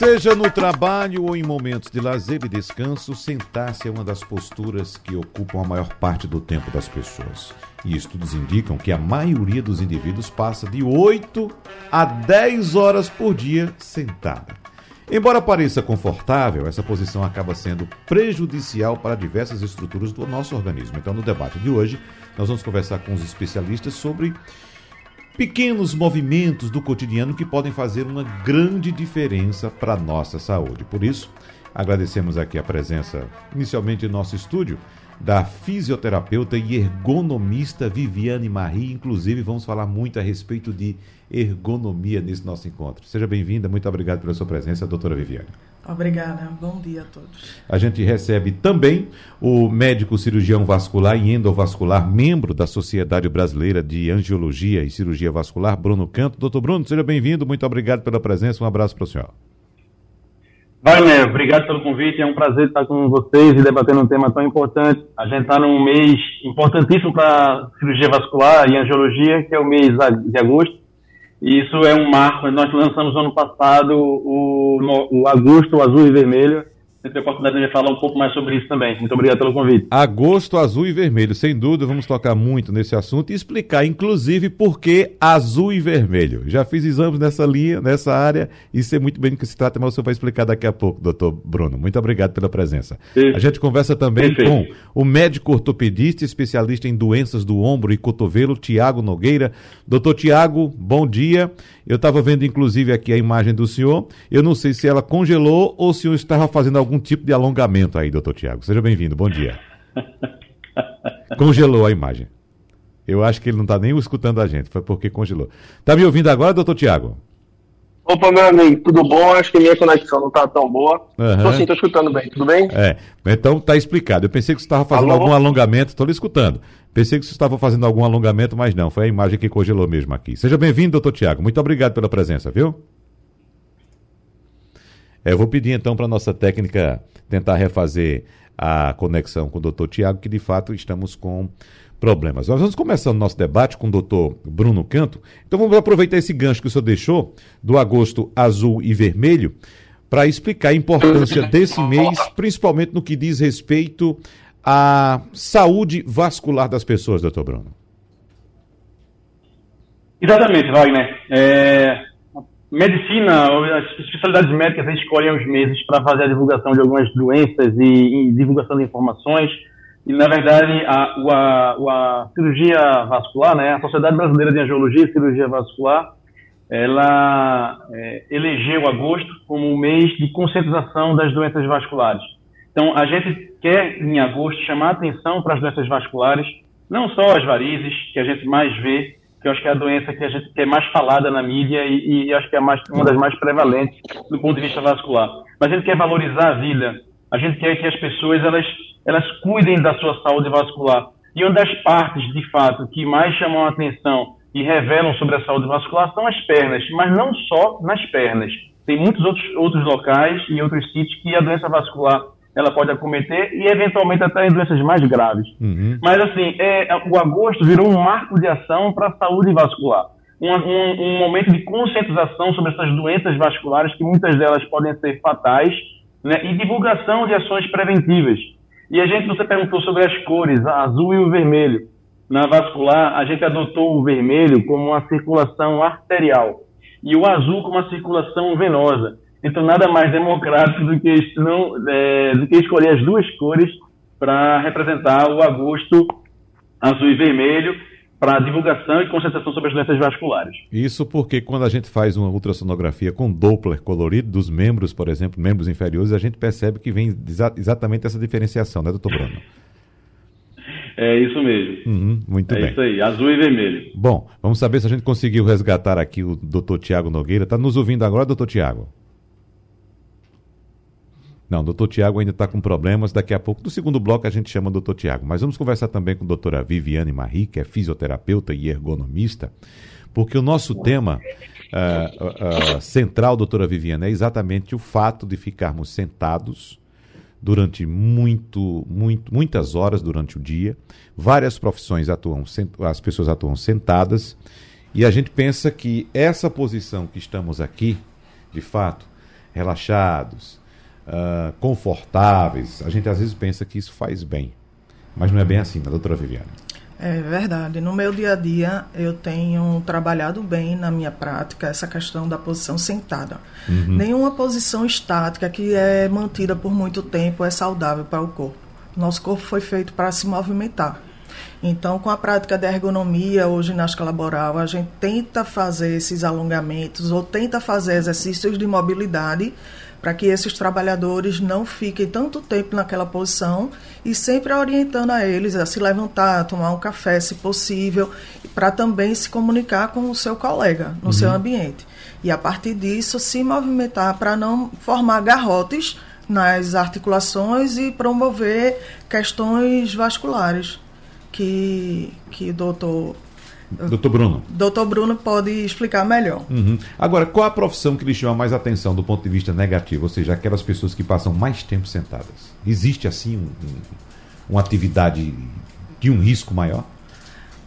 Seja no trabalho ou em momentos de lazer e descanso, sentar-se é uma das posturas que ocupam a maior parte do tempo das pessoas. E estudos indicam que a maioria dos indivíduos passa de 8 a 10 horas por dia sentada. Embora pareça confortável, essa posição acaba sendo prejudicial para diversas estruturas do nosso organismo. Então, no debate de hoje, nós vamos conversar com os especialistas sobre pequenos movimentos do cotidiano que podem fazer uma grande diferença para a nossa saúde. Por isso, agradecemos aqui a presença, inicialmente em nosso estúdio, da fisioterapeuta e ergonomista Viviane Marie. Inclusive, vamos falar muito a respeito de ergonomia nesse nosso encontro. Seja bem-vinda, muito obrigado pela sua presença, doutora Viviane. Obrigada, bom dia a todos. A gente recebe também o médico cirurgião vascular e endovascular, membro da Sociedade Brasileira de Angiologia e Cirurgia Vascular, Bruno Canto. Doutor Bruno, seja bem-vindo, muito obrigado pela presença, um abraço para o senhor. Wagner, obrigado pelo convite, é um prazer estar com vocês e debatendo um tema tão importante. A gente está num mês importantíssimo para cirurgia vascular e angiologia, que é o mês de agosto. Isso é um marco. Nós lançamos no ano passado o, o Azul e Vermelho. Você tem a oportunidade de falar um pouco mais sobre isso também. Muito obrigado pelo convite. Agosto azul e vermelho. Sem dúvida, vamos tocar muito nesse assunto e explicar, inclusive, por que azul e vermelho. Já fiz exames nessa linha, nessa área, e sei muito bem do que se trata, mas você vai explicar daqui a pouco, doutor Bruno. Muito obrigado pela presença. Isso. A gente conversa também Perfeito. com o médico ortopedista, especialista em doenças do ombro e cotovelo, Tiago Nogueira. Doutor Tiago, bom dia. Eu estava vendo, inclusive, aqui a imagem do senhor. Eu não sei se ela congelou ou se o senhor estava fazendo algum tipo de alongamento aí, doutor Tiago. Seja bem-vindo, bom dia. Congelou a imagem. Eu acho que ele não está nem escutando a gente, foi porque congelou. Está me ouvindo agora, doutor Tiago? Opa, meu amigo, tudo bom? Acho que minha conexão não está tão boa. Estou uhum. sim, estou escutando bem, tudo bem? É, então está explicado. Eu pensei que você estava fazendo Alô? algum alongamento, estou lhe escutando. Pensei que você estava fazendo algum alongamento, mas não, foi a imagem que congelou mesmo aqui. Seja bem-vindo, doutor Tiago. Muito obrigado pela presença, viu? É, eu vou pedir então para a nossa técnica tentar refazer a conexão com o doutor Tiago, que de fato estamos com problemas. Nós vamos começar o nosso debate com o doutor Bruno Canto. Então vamos aproveitar esse gancho que o senhor deixou, do agosto azul e vermelho, para explicar a importância desse mês, principalmente no que diz respeito à saúde vascular das pessoas, doutor Bruno. Exatamente, Wagner. É, medicina, as especialidades médicas escolhem os meses para fazer a divulgação de algumas doenças e, e divulgação de informações. E, na verdade, a, a, a, cirurgia vascular, né, a Sociedade Brasileira de Angiologia e Cirurgia Vascular, ela é, elegeu agosto como o mês de conscientização das doenças vasculares. Então, a gente quer, em agosto, chamar atenção para as doenças vasculares, não só as varizes, que a gente mais vê, que eu acho que é a doença que a gente é mais falada na mídia e, e acho que é mais, uma das mais prevalentes do ponto de vista vascular. Mas a gente quer valorizar a vida. A gente quer que as pessoas elas elas cuidem da sua saúde vascular. E uma das partes, de fato, que mais chamam a atenção e revelam sobre a saúde vascular são as pernas, mas não só nas pernas. Tem muitos outros, outros locais e outros sítios que a doença vascular ela pode acometer e eventualmente até em doenças mais graves. Uhum. Mas assim, é, o agosto virou um marco de ação para a saúde vascular. Um, um, um, momento de conscientização sobre essas doenças vasculares, que muitas delas podem ser fatais, né, e divulgação de ações preventivas. E a gente, você perguntou sobre as cores, a azul e o vermelho. Na vascular, a gente adotou o vermelho como uma circulação arterial e o azul como uma circulação venosa. Então, nada mais democrático do que, não, é, do que escolher as duas cores para representar o agosto azul e vermelho para divulgação e concentração sobre as doenças vasculares. Isso porque quando a gente faz uma ultrassonografia com Doppler colorido dos membros, por exemplo, membros inferiores, a gente percebe que vem exa exatamente essa diferenciação, né, doutor Bruno? É isso mesmo. Uhum, muito é bem. É isso aí, azul e vermelho. Bom, vamos saber se a gente conseguiu resgatar aqui o doutor Tiago Nogueira. Está nos ouvindo agora, doutor Tiago? Não, o doutor Tiago ainda está com problemas. Daqui a pouco, no segundo bloco, a gente chama o doutor Tiago. Mas vamos conversar também com a doutora Viviane Marie, que é fisioterapeuta e ergonomista, porque o nosso tema uh, uh, central, doutora Viviana, é exatamente o fato de ficarmos sentados durante muito, muito, muitas horas durante o dia. Várias profissões atuam, as pessoas atuam sentadas e a gente pensa que essa posição que estamos aqui, de fato, relaxados, uh, confortáveis, a gente às vezes pensa que isso faz bem. Mas não é bem assim, né, doutora Viviane? É verdade. No meu dia a dia, eu tenho trabalhado bem na minha prática essa questão da posição sentada. Uhum. Nenhuma posição estática que é mantida por muito tempo é saudável para o corpo. Nosso corpo foi feito para se movimentar. Então, com a prática de ergonomia ou ginástica laboral, a gente tenta fazer esses alongamentos ou tenta fazer exercícios de mobilidade para que esses trabalhadores não fiquem tanto tempo naquela posição e sempre orientando a eles a se levantar, a tomar um café, se possível, para também se comunicar com o seu colega no uhum. seu ambiente. E a partir disso, se movimentar para não formar garrotes nas articulações e promover questões vasculares que, que o doutor Doutor Bruno. Doutor Bruno pode explicar melhor. Uhum. Agora, qual a profissão que lhe chama mais atenção do ponto de vista negativo? Ou seja, aquelas pessoas que passam mais tempo sentadas. Existe, assim, um, um, uma atividade de um risco maior?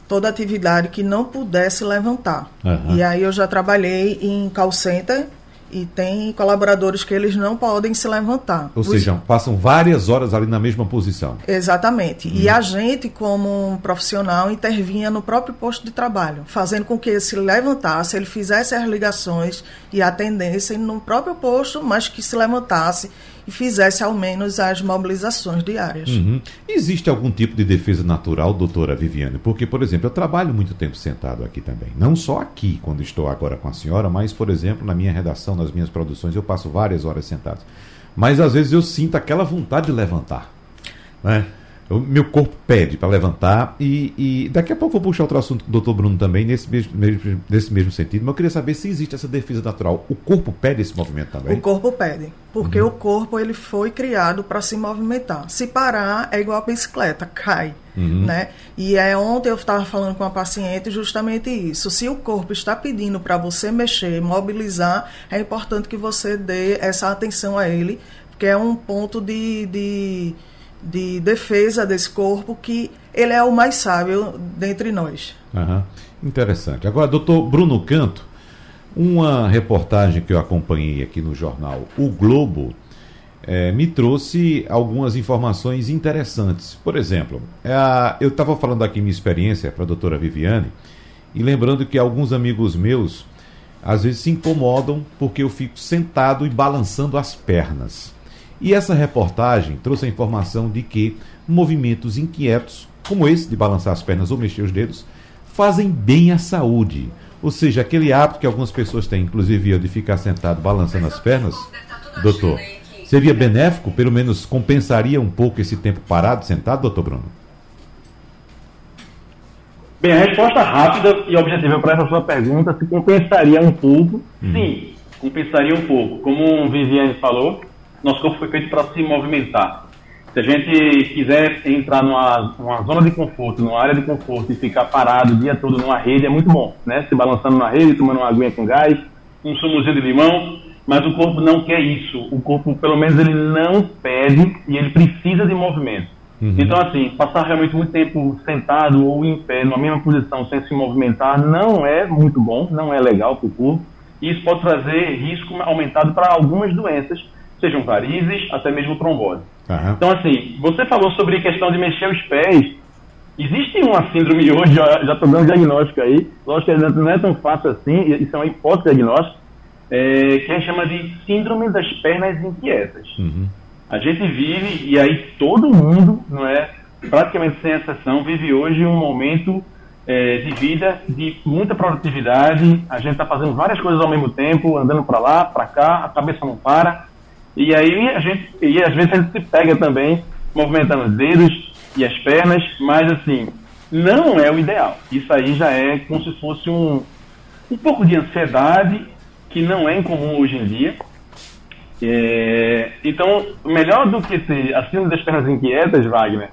Toda atividade que não pudesse levantar. Uhum. E aí eu já trabalhei em call center e tem colaboradores que eles não podem se levantar. Ou seja, passam várias horas ali na mesma posição. Exatamente. Hum. E a gente, como um profissional, intervinha no próprio posto de trabalho, fazendo com que ele se levantasse, ele fizesse as ligações e atendesse no próprio posto, mas que se levantasse e fizesse ao menos as mobilizações diárias. Uhum. Existe algum tipo de defesa natural, doutora Viviane? Porque, por exemplo, eu trabalho muito tempo sentado aqui também. Não só aqui, quando estou agora com a senhora, mas, por exemplo, na minha redação, nas minhas produções, eu passo várias horas sentado. Mas às vezes eu sinto aquela vontade de levantar. Né? O meu corpo pede para levantar e, e, daqui a pouco vou puxar outro assunto com o doutor Bruno também, nesse mesmo, mesmo, nesse mesmo sentido, mas eu queria saber se existe essa defesa natural. O corpo pede esse movimento também? O corpo pede, porque uhum. o corpo ele foi criado para se movimentar. Se parar, é igual a bicicleta, cai. Uhum. Né? E é ontem eu estava falando com a paciente justamente isso. Se o corpo está pedindo para você mexer, mobilizar, é importante que você dê essa atenção a ele, porque é um ponto de, de de defesa desse corpo que ele é o mais sábio dentre nós. Uhum. Interessante. Agora, doutor Bruno Canto, uma reportagem que eu acompanhei aqui no jornal O Globo é, me trouxe algumas informações interessantes. Por exemplo, é, eu estava falando aqui minha experiência para a doutora Viviane e lembrando que alguns amigos meus às vezes se incomodam porque eu fico sentado e balançando as pernas. E essa reportagem trouxe a informação de que movimentos inquietos, como esse de balançar as pernas ou mexer os dedos, fazem bem à saúde. Ou seja, aquele hábito que algumas pessoas têm, inclusive eu, de ficar sentado balançando as pernas, doutor, seria benéfico? Pelo menos compensaria um pouco esse tempo parado, sentado, doutor Bruno? Bem, a resposta rápida e objetiva para essa sua pergunta se compensaria um pouco. Uhum. Sim, compensaria um pouco. Como o Viviane falou, nosso corpo foi feito para se movimentar. Se a gente quiser entrar numa, numa, zona de conforto, numa área de conforto e ficar parado o dia todo numa rede, é muito bom, né? Se balançando na rede, tomando uma aguinha com gás, um sumuzinho de limão, mas o corpo não quer isso. O corpo, pelo menos, ele não pede e ele precisa de movimento. Uhum. Então, assim, passar realmente muito tempo sentado ou em pé, numa mesma posição, sem se movimentar, não é muito bom, não é legal para o corpo. E isso pode trazer risco aumentado para algumas doenças, sejam varizes, até mesmo trombose. Uhum. Então, assim, você falou sobre a questão de mexer os pés. Existe uma síndrome hoje, já estou dando diagnóstico aí, lógico que não é tão fácil assim, isso é uma hipótese diagnóstica, é, que a gente chama de síndrome das pernas inquietas. Uhum. A gente vive, e aí todo mundo, não é, praticamente sem exceção, vive hoje um momento é, de vida de muita produtividade, a gente está fazendo várias coisas ao mesmo tempo, andando para lá, para cá, a cabeça não para, e aí a gente, e às vezes a gente se pega também movimentando os dedos e as pernas, mas assim, não é o ideal. Isso aí já é como se fosse um, um pouco de ansiedade, que não é incomum hoje em dia. É, então, melhor do que ser acima das pernas inquietas, Wagner,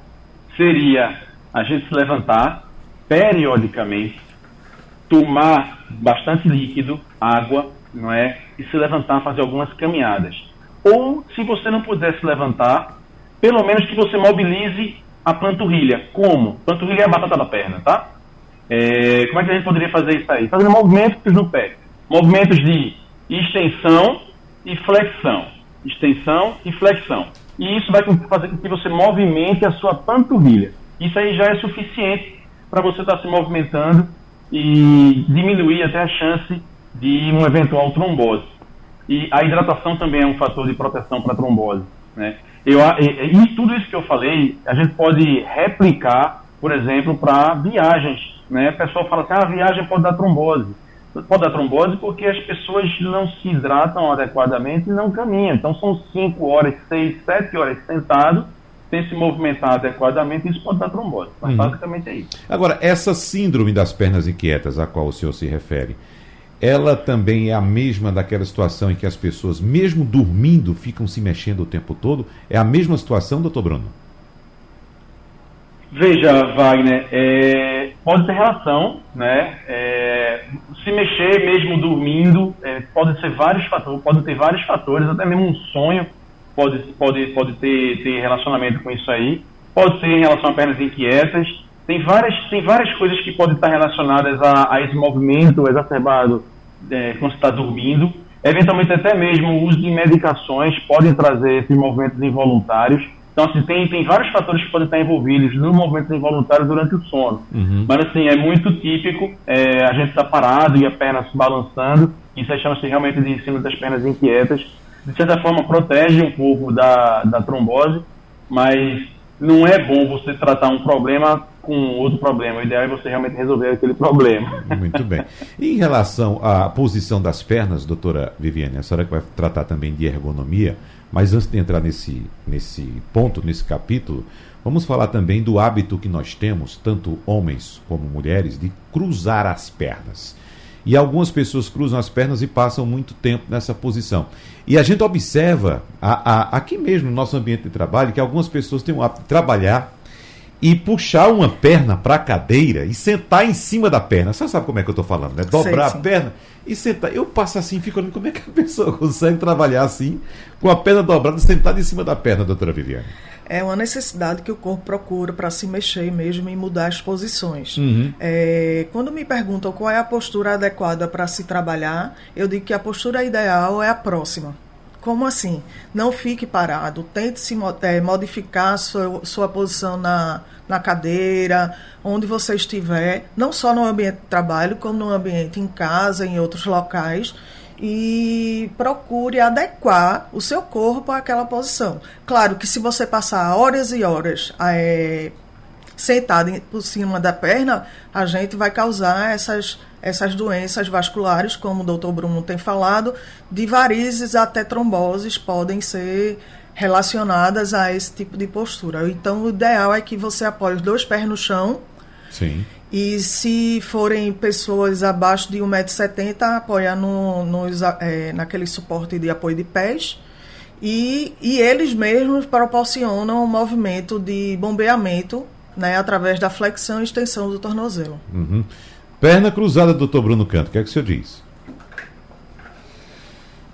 seria a gente se levantar periodicamente, tomar bastante líquido, água, não é? E se levantar, fazer algumas caminhadas. Ou, se você não puder se levantar, pelo menos que você mobilize a panturrilha. Como? Panturrilha é a batata da perna, tá? É, como é que a gente poderia fazer isso aí? Fazendo movimentos no pé. Movimentos de extensão e flexão. Extensão e flexão. E isso vai fazer com que você movimente a sua panturrilha. Isso aí já é suficiente para você estar tá se movimentando e diminuir até a chance de uma eventual trombose. E a hidratação também é um fator de proteção para trombose. Né? Eu, e, tudo isso que eu falei, a gente pode replicar, por exemplo, para viagens. Né? O pessoal fala assim, ah, a viagem pode dar trombose. Pode dar trombose porque as pessoas não se hidratam adequadamente e não caminham. Então são 5 horas, 6, 7 horas sentado, sem se movimentar adequadamente, isso pode dar trombose. Mas uhum. basicamente é isso. Agora, essa síndrome das pernas inquietas a qual o senhor se refere, ela também é a mesma daquela situação em que as pessoas, mesmo dormindo, ficam se mexendo o tempo todo? É a mesma situação, doutor Bruno? Veja, Wagner, é, pode ter relação, né? É, se mexer mesmo dormindo, é, pode ser vários fatores, pode ter vários fatores, até mesmo um sonho pode, pode, pode ter, ter relacionamento com isso aí. Pode ser em relação a pernas inquietas, tem várias, tem várias coisas que podem estar relacionadas a, a esse movimento exacerbado é, quando você está dormindo. Eventualmente, até mesmo o uso de medicações podem trazer esses movimentos involuntários. Então, assim, tem, tem vários fatores que podem estar envolvidos no movimento involuntário durante o sono. Uhum. Mas, assim, é muito típico é, a gente estar tá parado e a perna se balançando. Isso chama-se realmente de cima das pernas inquietas. De certa forma, protege um pouco da, da trombose, mas não é bom você tratar um problema com outro problema. O ideal é você realmente resolver aquele problema. Muito bem. E em relação à posição das pernas, doutora Viviane, a senhora que vai tratar também de ergonomia, mas antes de entrar nesse, nesse ponto, nesse capítulo, vamos falar também do hábito que nós temos, tanto homens como mulheres, de cruzar as pernas. E algumas pessoas cruzam as pernas e passam muito tempo nessa posição. E a gente observa a, a, aqui mesmo no nosso ambiente de trabalho que algumas pessoas têm o hábito de trabalhar e puxar uma perna para a cadeira e sentar em cima da perna. Você sabe como é que eu estou falando, né? Dobrar Sei, a perna e sentar. Eu passo assim, fico olhando como é que a pessoa consegue trabalhar assim, com a perna dobrada, sentada em cima da perna, doutora Viviane é uma necessidade que o corpo procura para se mexer mesmo e mudar as posições. Uhum. É, quando me perguntam qual é a postura adequada para se trabalhar, eu digo que a postura ideal é a próxima. Como assim? Não fique parado, tente se é, modificar sua, sua posição na, na cadeira, onde você estiver, não só no ambiente de trabalho, como no ambiente em casa, em outros locais e procure adequar o seu corpo àquela posição. Claro que se você passar horas e horas é, sentado por cima da perna, a gente vai causar essas, essas doenças vasculares, como o doutor Bruno tem falado, de varizes até tromboses podem ser relacionadas a esse tipo de postura. Então, o ideal é que você apoie os dois pés no chão. Sim e se forem pessoas abaixo de 1,70m, apoiar no, no, é, naquele suporte de apoio de pés. E, e eles mesmos proporcionam o um movimento de bombeamento né, através da flexão e extensão do tornozelo. Uhum. Perna cruzada, doutor Bruno Canto, o que é que o senhor diz?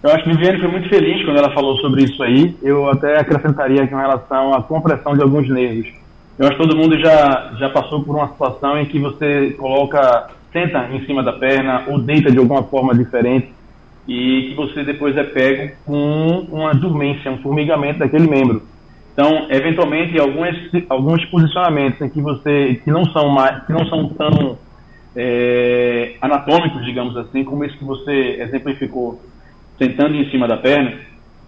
Eu acho que Viviane foi muito feliz quando ela falou sobre isso aí. Eu até acrescentaria aqui em relação à compressão de alguns nervos. Eu acho que todo mundo já, já passou por uma situação em que você coloca, senta em cima da perna ou deita de alguma forma diferente e que você depois é pego com uma dormência, um formigamento daquele membro. Então, eventualmente, alguns, alguns posicionamentos em que você que não são mais, que não são tão é, anatômicos, digamos assim, como esse que você exemplificou, sentando em cima da perna,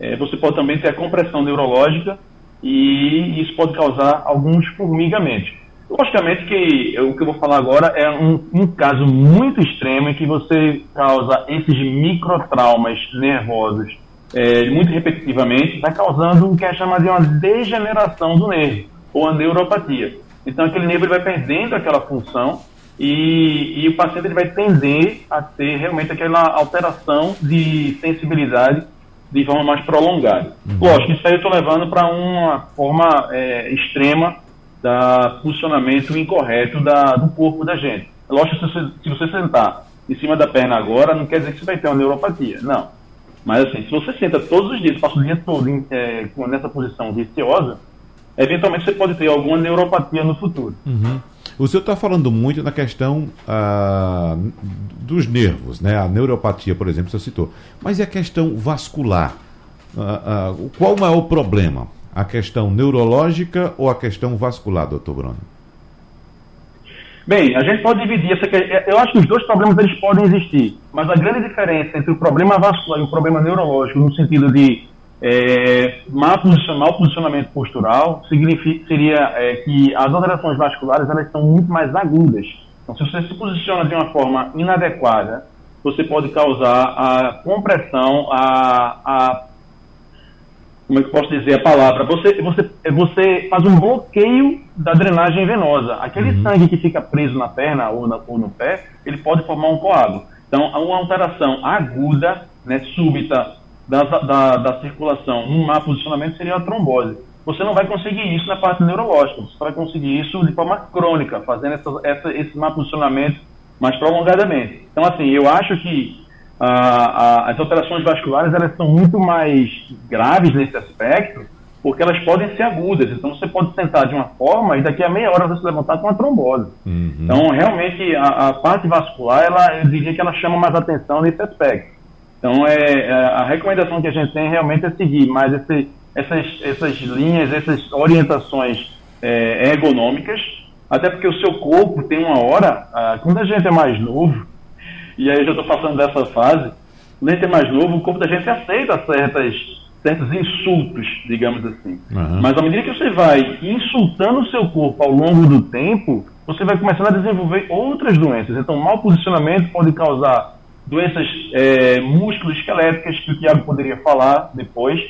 é, você pode também ter a compressão neurológica e isso pode causar alguns formigamentos. Logicamente que o que eu vou falar agora é um, um caso muito extremo em que você causa esses microtraumas nervosos é, muito repetitivamente, está causando o que é chamado de uma degeneração do nervo, ou a neuropatia. Então aquele nervo vai perdendo aquela função e, e o paciente ele vai tender a ter realmente aquela alteração de sensibilidade de forma mais prolongada. Uhum. Lógico, isso aí eu estou levando para uma forma é, extrema da funcionamento incorreto da, do corpo da gente. Lógico, se você, se você sentar em cima da perna agora, não quer dizer que você vai ter uma neuropatia. Não. Mas assim, se você senta todos os dias, passa o dia todo em, é, nessa posição viciosa, eventualmente você pode ter alguma neuropatia no futuro. Uhum. O senhor está falando muito na questão ah, dos nervos, né? A neuropatia, por exemplo, você citou. Mas e a questão vascular? Ah, ah, qual o maior problema? A questão neurológica ou a questão vascular, doutor Bruno? Bem, a gente pode dividir essa. Eu acho que os dois problemas eles podem existir, mas a grande diferença entre o problema vascular e o problema neurológico, no sentido de é, mau, posicionamento postural significa, seria é, que as alterações vasculares elas são muito mais agudas. Então, se você se posiciona de uma forma inadequada, você pode causar a compressão, a, a como é que eu posso dizer a palavra? Você, você, você faz um bloqueio da drenagem venosa. Aquele uhum. sangue que fica preso na perna ou, na, ou no pé, ele pode formar um coágulo. Então, uma alteração aguda, né, súbita, da, da, da circulação num má posicionamento seria a trombose. Você não vai conseguir isso na parte neurológica, você vai conseguir isso de forma crônica, fazendo essa, essa, esse má posicionamento mais prolongadamente. Então, assim, eu acho que ah, as alterações vasculares elas são muito mais graves nesse aspecto, porque elas podem ser agudas. Então, você pode sentar de uma forma e daqui a meia hora você levantar com uma trombose. Uhum. Então, realmente, a, a, parte vascular, ela, eu diria que ela chama mais atenção nesse aspecto. Então, é, é, a recomendação que a gente tem realmente é seguir mais esse, essas, essas linhas, essas orientações é, ergonômicas, até porque o seu corpo tem uma hora, ah, quando a gente é mais novo, e aí eu já estou passando dessa fase, quando a gente é mais novo, o corpo da gente aceita certas, certos insultos, digamos assim. Uhum. Mas à medida que você vai insultando o seu corpo ao longo do tempo, você vai começando a desenvolver outras doenças. Então, mau posicionamento pode causar doenças é, musculoesqueléticas, que o Tiago poderia falar depois,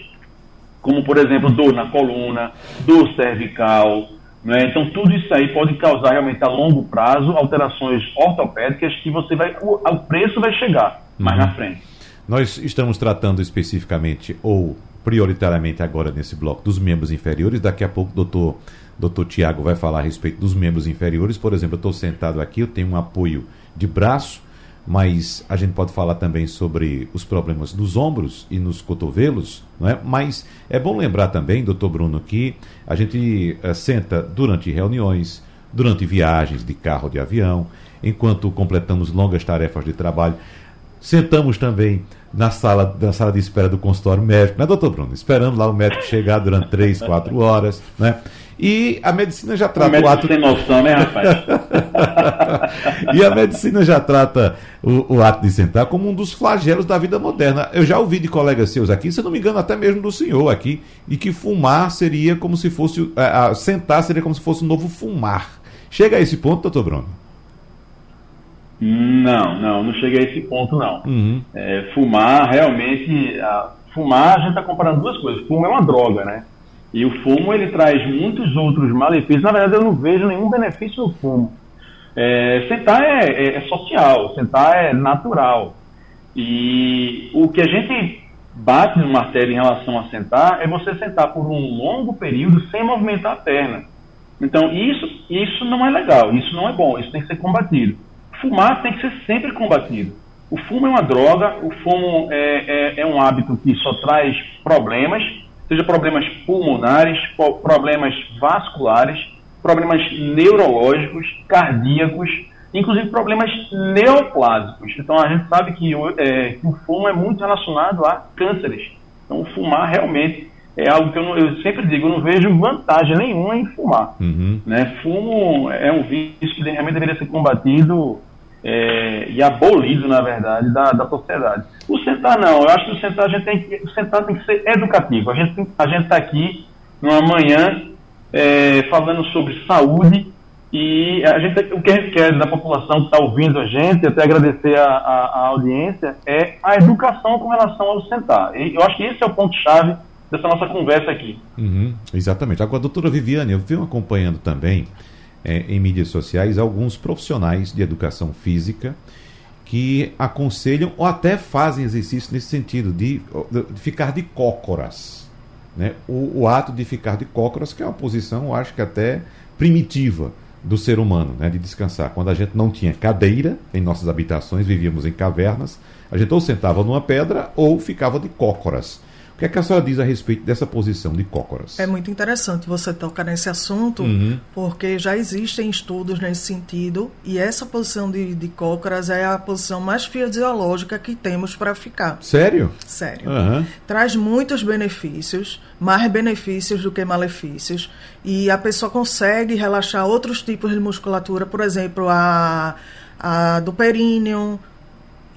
como, por exemplo, dor na coluna, dor cervical. Né? Então, tudo isso aí pode causar realmente a longo prazo alterações ortopédicas que você vai. O, o preço vai chegar mais uhum. na frente. Nós estamos tratando especificamente ou prioritariamente agora nesse bloco dos membros inferiores. Daqui a pouco o doutor, doutor Tiago vai falar a respeito dos membros inferiores. Por exemplo, eu estou sentado aqui, eu tenho um apoio de braço mas a gente pode falar também sobre os problemas nos ombros e nos cotovelos, não é? Mas é bom lembrar também, doutor Bruno, que a gente uh, senta durante reuniões, durante viagens de carro de avião, enquanto completamos longas tarefas de trabalho. Sentamos também na sala, na sala de espera do consultório médico, né, doutor Bruno? Esperando lá o médico chegar durante três, quatro horas, né? E a medicina já trata o, o ato. Sem noção, né, rapaz? e a medicina já trata o, o, ato de sentar como um dos flagelos da vida moderna. Eu já ouvi de colegas seus aqui, se não me engano, até mesmo do senhor aqui, e que fumar seria como se fosse. A, a, sentar seria como se fosse um novo fumar. Chega a esse ponto, doutor Bruno? Não, não, não cheguei a esse ponto, não. Uhum. É, fumar, realmente. A, fumar, a gente está comparando duas coisas. Fumo é uma droga, né? E o fumo ele traz muitos outros malefícios. Na verdade, eu não vejo nenhum benefício no fumo. É, sentar é, é, é, social, sentar é natural. E o que a gente bate no martelo em relação a sentar é você sentar por um longo período sem movimentar a perna. Então, isso, isso não é legal, isso não é bom, isso tem que ser combatido. Fumar tem que ser sempre combatido. O fumo é uma droga, o fumo é, é, é um hábito que só traz problemas seja problemas pulmonares, problemas vasculares, problemas neurológicos, cardíacos, inclusive problemas neoplásicos. Então a gente sabe que, é, que o fumo é muito relacionado a cânceres. Então fumar realmente é algo que eu, não, eu, sempre digo, eu não vejo vantagem nenhuma em fumar. Uhum. Né? Fumo é um vício que realmente deveria ser combatido é, e abolido, na verdade, da, da sociedade. O sentar não, eu acho que o sentar a gente tem que, o sentar tem que ser educativo. A gente a gente está aqui numa manhã é, falando sobre saúde e a gente, o que a gente quer da população que está ouvindo a gente, até agradecer a, a, a, audiência, é a educação com relação ao sentar. E eu acho que esse é o ponto-chave dessa nossa conversa aqui. Uhum, exatamente. Agora, doutora Viviane, eu venho acompanhando também é, em mídias sociais alguns profissionais de educação física que aconselham ou até fazem exercício nesse sentido, de, de ficar de cócoras. Né? O, o, ato de ficar de cócoras, que é uma posição, eu acho que até primitiva. do ser humano, né, de descansar. Quando a gente não tinha cadeira em nossas habitações, vivíamos em cavernas, a gente ou sentava numa pedra ou ficava de cócoras. O que, é que a senhora diz a respeito dessa posição de cócoras? É muito interessante você tocar nesse assunto, uhum. porque já existem estudos nesse sentido, e essa posição de, de cócoras é a posição mais fisiológica que temos para ficar. Sério? Sério. Uhum. Traz muitos benefícios, mais benefícios do que malefícios, e a pessoa consegue relaxar outros tipos de musculatura, por exemplo, a, a do períneo,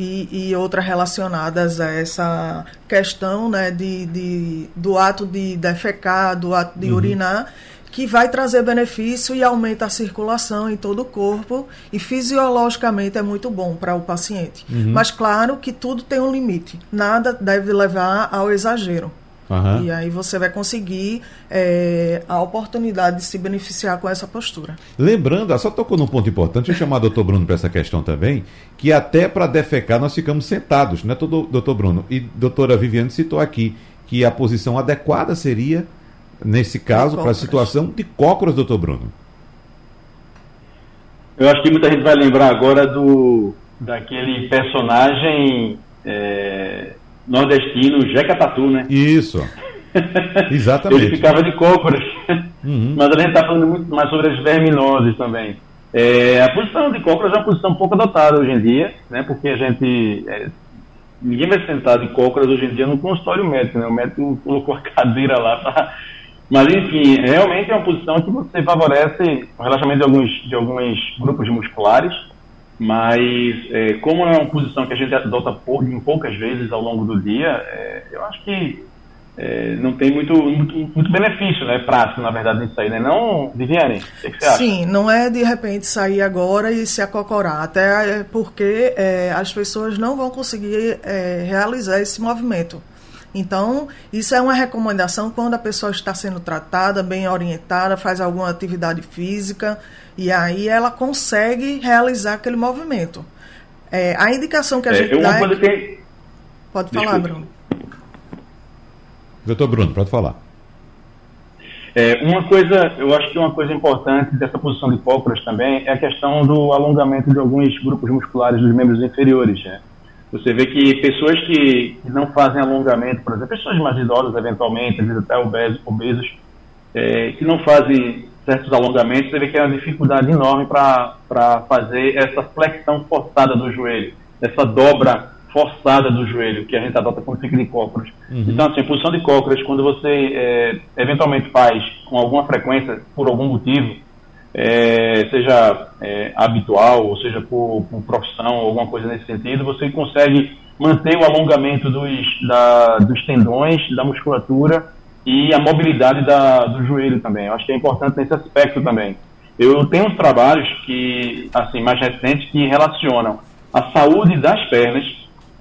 e, e outras relacionadas a essa questão né, de, de, do ato de defecar, do ato de uhum. urinar, que vai trazer benefício e aumenta a circulação em todo o corpo e fisiologicamente é muito bom para o paciente. Uhum. Mas claro que tudo tem um limite, nada deve levar ao exagero. Uhum. E aí você vai conseguir é, a oportunidade de se beneficiar com essa postura. Lembrando, só tocou num ponto importante, eu chamar o doutor Bruno para essa questão também, que até para defecar nós ficamos sentados, né, doutor Bruno? E doutora Viviane citou aqui que a posição adequada seria, nesse caso, para a situação de cócoras, doutor Bruno. Eu acho que muita gente vai lembrar agora do daquele personagem é, nordestino, Jeca Tatu, né? Isso. Exatamente. Ele ficava de cócoras. Uhum. Mas a gente está falando muito mais sobre as verminoses também. É, a posição de cócoras é uma posição pouco adotada hoje em dia, né? Porque a gente. É, ninguém vai sentar de cócoras hoje em dia no consultório médico, né? O médico colocou a cadeira lá pra... Mas, enfim, realmente é uma posição que você favorece o relaxamento de alguns, de alguns grupos musculares mas, é, como é uma posição que a gente adota por, poucas vezes ao longo do dia, é, eu acho que é, não tem muito, muito, muito, benefício, né, prático, na verdade, nisso aí, né? Não, Viviane, o que, você acha? Sim, não é de repente sair agora e se acocorar, até porque é, as pessoas não vão conseguir é, realizar esse movimento. Então, isso é uma recomendação quando a pessoa está sendo tratada, bem orientada, faz alguma atividade física, e aí ela consegue realizar aquele movimento. É, a indicação que a é, gente dá. É... Que... Pode falar, Bruno. Doutor Bruno, pode falar. É, uma coisa, eu acho que uma coisa importante dessa posição de cócoras também é a questão do alongamento de alguns grupos musculares dos membros inferiores. Né? Você vê que pessoas que, que, não fazem alongamento, por exemplo, pessoas mais idosas, eventualmente, às vezes até obesos, obesos é, que não fazem certos alongamentos, você vê que é uma dificuldade enorme para fazer essa flexão forçada do joelho, essa dobra forçada do joelho, que a gente adota quando fica de cócoras. Uhum. Então, assim, a posição de cócoras, quando você é, eventualmente faz com alguma frequência, por algum motivo, é, seja é, habitual, ou seja por, por profissão, alguma coisa nesse sentido, você consegue manter o alongamento dos, da, dos tendões, da musculatura e a mobilidade da, do joelho também. Eu acho que é importante nesse aspecto também. Eu tenho uns trabalhos que, assim, mais recentes que relacionam a saúde das pernas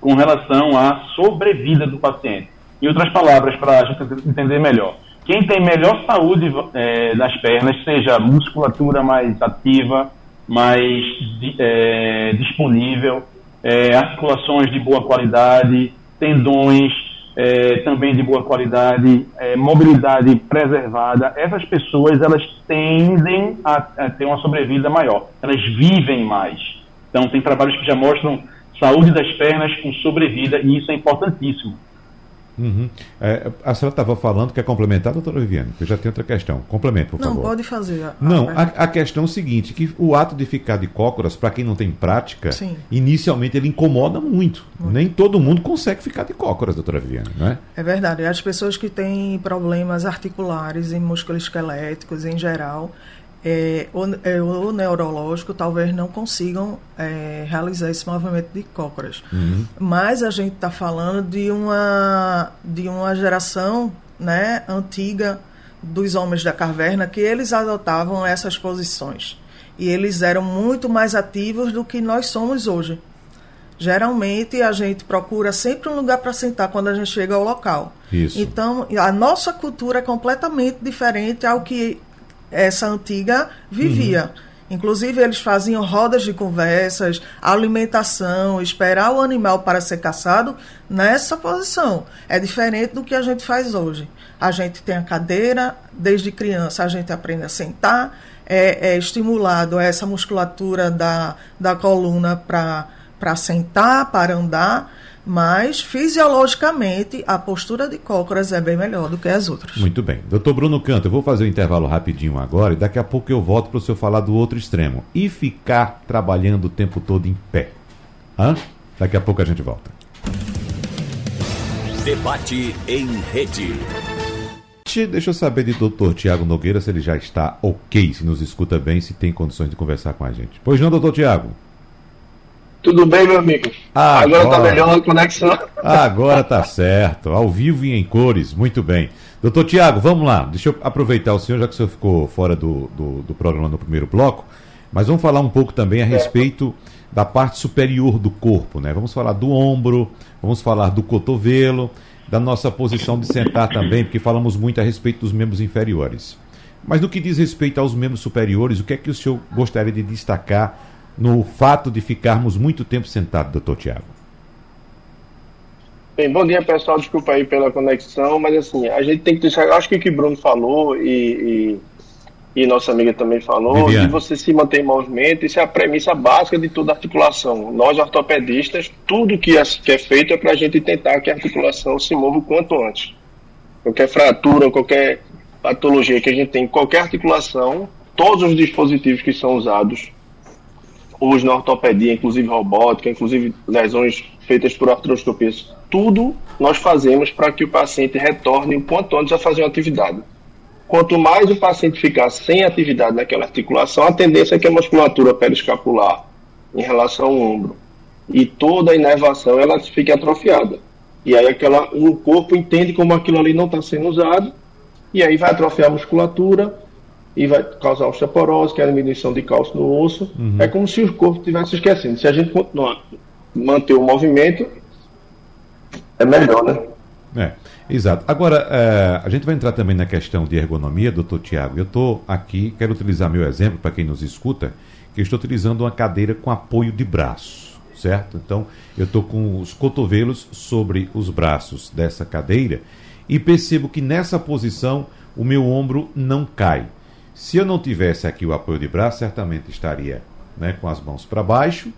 com relação à sobrevida do paciente. Em outras palavras, para a gente entender melhor, quem tem melhor saúde é, das pernas, seja musculatura mais ativa, mais é, disponível, é, articulações de boa qualidade, tendões é, também de boa qualidade, é, mobilidade preservada, essas pessoas elas tendem a, a, ter uma sobrevida maior, elas vivem mais. Então tem trabalhos que já mostram saúde das pernas com sobrevida e isso é importantíssimo. Uhum. É, a senhora estava falando, quer complementar, doutora Viviane? Eu já tenho outra questão. Complemento, por não, favor. Não, pode fazer. A, não, a, a, questão é o seguinte, que o ato de ficar de cócoras, para quem não tem prática, Sim. inicialmente ele incomoda muito. muito. Nem todo mundo consegue ficar de cócoras, doutora Viviane, não é? É verdade. As pessoas que têm problemas articulares e musculoesqueléticos em geral, é, o, é, o, neurológico talvez não consigam é, realizar esse movimento de cócoras. Uhum. Mas a gente está falando de uma, de uma geração né, antiga dos homens da caverna que eles adotavam essas posições. E eles eram muito mais ativos do que nós somos hoje. Geralmente a gente procura sempre um lugar para sentar quando a gente chega ao local. Isso. Então, a nossa cultura é completamente diferente ao que essa antiga vivia. Uhum. Inclusive, eles faziam rodas de conversas, alimentação, esperar o animal para ser caçado nessa posição. É diferente do que a gente faz hoje. A gente tem a cadeira, desde criança a gente aprende a sentar, é, é estimulado essa musculatura da, da coluna para sentar, para andar mas fisiologicamente a postura de cócoras é bem melhor do que as outras. Muito bem. Doutor Bruno Canto, eu vou fazer um intervalo rapidinho agora e daqui a pouco eu volto para o senhor falar do outro extremo. E ficar trabalhando o tempo todo em pé? Hã? Daqui a pouco a gente volta. Debate em rede. Deixa eu saber de doutor Tiago Nogueira se ele já está ok, se nos escuta bem, se tem condições de conversar com a gente. Pois não, doutor Tiago? Tudo bem, meu amigo? Agora, agora tá melhor a conexão. Agora tá certo. Ao vivo e em cores. Muito bem. Doutor Tiago, vamos lá. Deixa eu aproveitar o senhor, já que o senhor ficou fora do, do, do programa no primeiro bloco. Mas vamos falar um pouco também a respeito da parte superior do corpo, né? Vamos falar do ombro, vamos falar do cotovelo, da nossa posição de sentar também, porque falamos muito a respeito dos membros inferiores. Mas no que diz respeito aos membros superiores, o que é que o senhor gostaria de destacar no fato de ficarmos muito tempo sentados, doutor Tiago? Bem, bom dia pessoal, desculpa aí pela conexão, mas assim, a gente tem que deixar, acho que o que o Bruno falou e, e, e nossa amiga também falou, Viviane. de você se manter em movimento, isso é a premissa básica de toda articulação. Nós ortopedistas, tudo que é, que é feito é para a gente tentar que a articulação se mova o quanto antes. Qualquer fratura, qualquer patologia que a gente tem, qualquer articulação, todos os dispositivos que são usados hoje na ortopedia, inclusive robótica, inclusive lesões feitas por artroscopias, tudo nós fazemos para que o paciente retorne o quanto antes a fazer uma atividade. Quanto mais o paciente ficar sem atividade naquela articulação, a tendência é que a musculatura periescapular em relação ao ombro e toda a inervação ela fique atrofiada. E aí aquela, o corpo entende como aquilo ali não está sendo usado e aí vai atrofiar a musculatura, e vai causar osteoporose, que é a diminuição de cálcio no osso. Uhum. É como se o corpo estivesse esquecendo. Se a gente continuar manter o movimento, é melhor, né? É, exato. Agora, é, a gente vai entrar também na questão de ergonomia, doutor Tiago. Eu estou aqui, quero utilizar meu exemplo para quem nos escuta, que eu estou utilizando uma cadeira com apoio de braço, certo? Então, eu estou com os cotovelos sobre os braços dessa cadeira e percebo que nessa posição o meu ombro não cai. Se eu não tivesse aqui o apoio de braço, certamente estaria né, com as mãos para baixo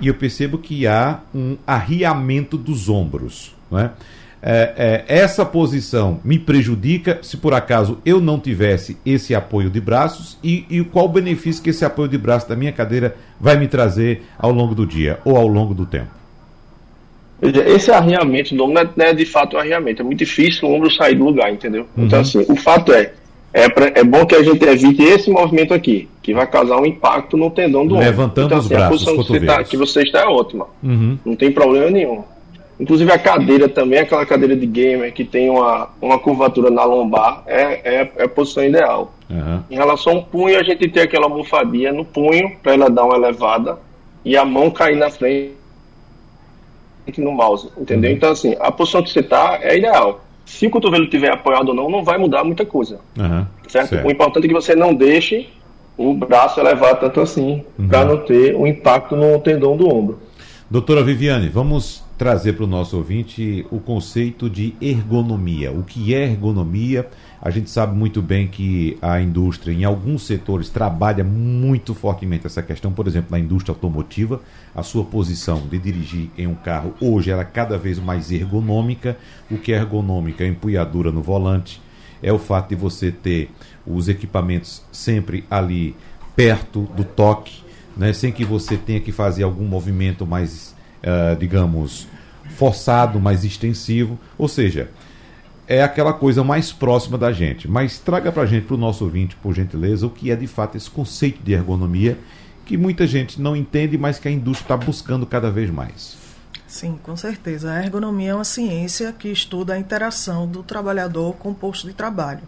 e eu percebo que há um arriamento dos ombros. Né? É, é, essa posição me prejudica se por acaso eu não tivesse esse apoio de braços e, e qual o benefício que esse apoio de braço da minha cadeira vai me trazer ao longo do dia ou ao longo do tempo? Esse arriamento do ombro não é, de fato um arriamento, é muito difícil o ombro sair do lugar, entendeu? Então, uhum. Então, assim, o fato é, é, pra, é bom que a gente evite esse movimento aqui, que vai causar um impacto no tendão do ombro. Levantando então, assim, os braços, a posição que você, tá, que você está é ótima. Uhum. Não tem problema nenhum. Inclusive a cadeira também, aquela cadeira de gamer que tem uma, uma curvatura na lombar, é, é, é a posição ideal. Uhum. Em relação ao punho, a gente tem aquela almofadinha no punho, para ela dar uma elevada, e a mão cair na frente no mouse, entendeu? Uhum. Então, assim, a posição que você está é ideal se o cotovelo estiver apoiado ou não, não vai mudar muita coisa. Uhum, certo? certo? O importante é que você não deixe o braço elevar tanto assim, uhum. para não ter um impacto no tendão do ombro. Doutora Viviane, vamos trazer para o nosso ouvinte o conceito de ergonomia. O que é ergonomia? A gente sabe muito bem que a indústria, em alguns setores, trabalha muito fortemente essa questão. Por exemplo, na indústria automotiva, a sua posição de dirigir em um carro hoje ela é cada vez mais ergonômica. O que é ergonômica? A empunhadura no volante, é o fato de você ter os equipamentos sempre ali perto do toque, né, sem que você tenha que fazer algum movimento mais, uh, digamos, forçado, mais extensivo. Ou seja, é aquela coisa mais próxima da gente. Mas traga para a gente, para o nosso ouvinte, por gentileza, o que é de fato esse conceito de ergonomia que muita gente não entende, mas que a indústria está buscando cada vez mais. Sim, com certeza. A ergonomia é uma ciência que estuda a interação do trabalhador com o posto de trabalho.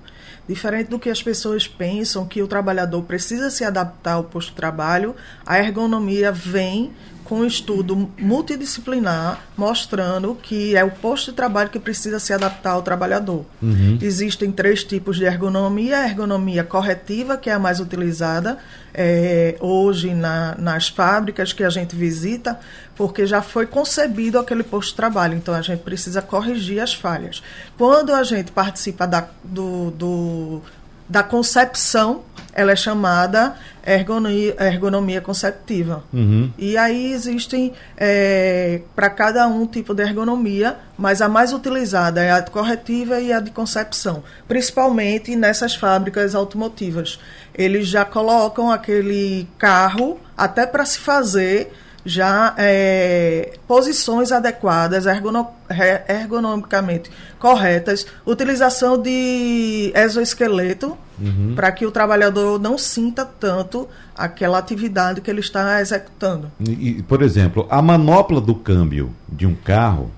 Diferente do que as pessoas pensam que o trabalhador precisa se adaptar ao posto de trabalho, a ergonomia vem com um estudo multidisciplinar mostrando que é o posto de trabalho que precisa se adaptar ao trabalhador. Uhum. Existem três tipos de ergonomia: a ergonomia corretiva, que é a mais utilizada é, hoje na, nas fábricas que a gente visita, porque já foi concebido aquele posto de trabalho, então a gente precisa corrigir as falhas. Quando a gente participa da, do, do da concepção, ela é chamada ergonomia, ergonomia conceptiva. Uhum. E aí existem é, para cada um tipo de ergonomia, mas a mais utilizada é a corretiva e a de concepção, principalmente nessas fábricas automotivas. Eles já colocam aquele carro até para se fazer já é, posições adequadas, ergono, ergonomicamente corretas, utilização de exoesqueleto uhum. para que o trabalhador não sinta tanto aquela atividade que ele está executando. E, por exemplo, a manopla do câmbio de um carro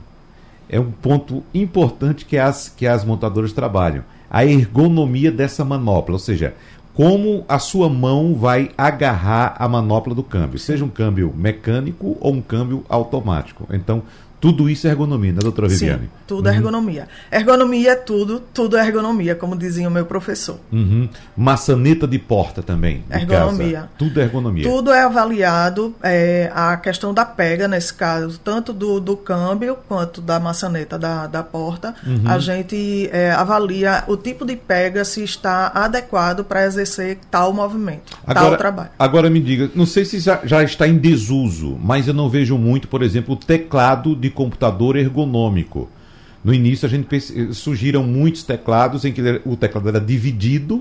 é um ponto importante que as, que as montadoras trabalham. A ergonomia dessa manopla, ou seja, como a sua mão vai agarrar a manopla do câmbio, seja um câmbio mecânico ou um câmbio automático. Então, tudo isso é ergonomia, né, doutora Viviane? Sim, tudo é uhum. ergonomia. Ergonomia é tudo, tudo é ergonomia, como dizia o meu professor. Uhum. Maçaneta de porta também. De ergonomia. Casa. Tudo é ergonomia. Tudo é avaliado, é, a questão da pega, nesse caso, tanto do, do câmbio quanto da maçaneta da, da porta. Uhum. A gente é, avalia o tipo de pega se está adequado para exercer tal movimento, agora, tal trabalho. Agora me diga, não sei se já, já está em desuso, mas eu não vejo muito, por exemplo, o teclado de computador ergonômico. No início a gente surgiram muitos teclados em que o teclado era dividido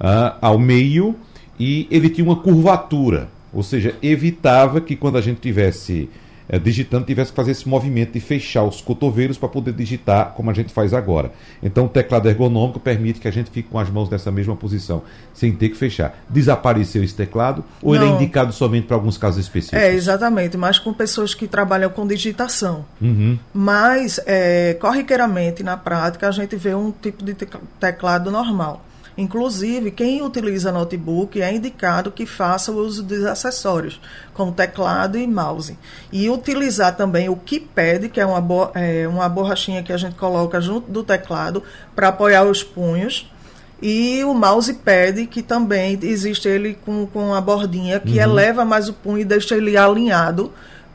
uh, ao meio e ele tinha uma curvatura, ou seja, evitava que quando a gente tivesse é, digitando tivesse que fazer esse movimento de fechar os cotovelos para poder digitar como a gente faz agora. Então o teclado ergonômico permite que a gente fique com as mãos nessa mesma posição, sem ter que fechar. Desapareceu esse teclado ou Não. ele é indicado somente para alguns casos específicos? É, exatamente, mas com pessoas que trabalham com digitação. Uhum. Mas, é, corriqueiramente, na prática, a gente vê um tipo de teclado normal. Inclusive, quem utiliza notebook é indicado que faça o uso dos acessórios, como teclado e mouse. E utilizar também o keypad, que é uma, bo é, uma borrachinha que a gente coloca junto do teclado para apoiar os punhos. E o mousepad, que também existe ele com, com a bordinha, que uhum. eleva mais o punho e deixa ele alinhado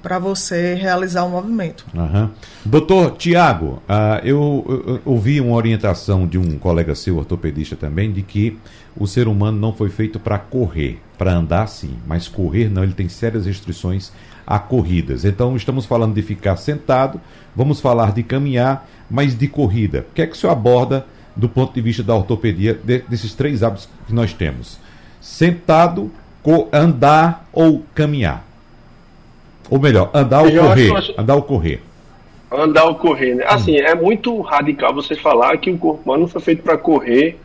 para você realizar o movimento. Uhum. Doutor Tiago, uh, eu, eu, ouvi uma orientação de um colega seu, ortopedista também, de que o ser humano não foi feito para correr, para andar sim, mas correr não, ele tem sérias restrições a corridas. Então estamos falando de ficar sentado, vamos falar de caminhar, mas de corrida. O que é que o senhor aborda do ponto de vista da ortopedia de, desses três hábitos que nós temos? Sentado, andar ou caminhar? Ou melhor, andar ou correr. Acho... Andar ou correr. Andar ou correr, né? Assim, hum. é muito radical você falar que o corpo humano não foi feito para correr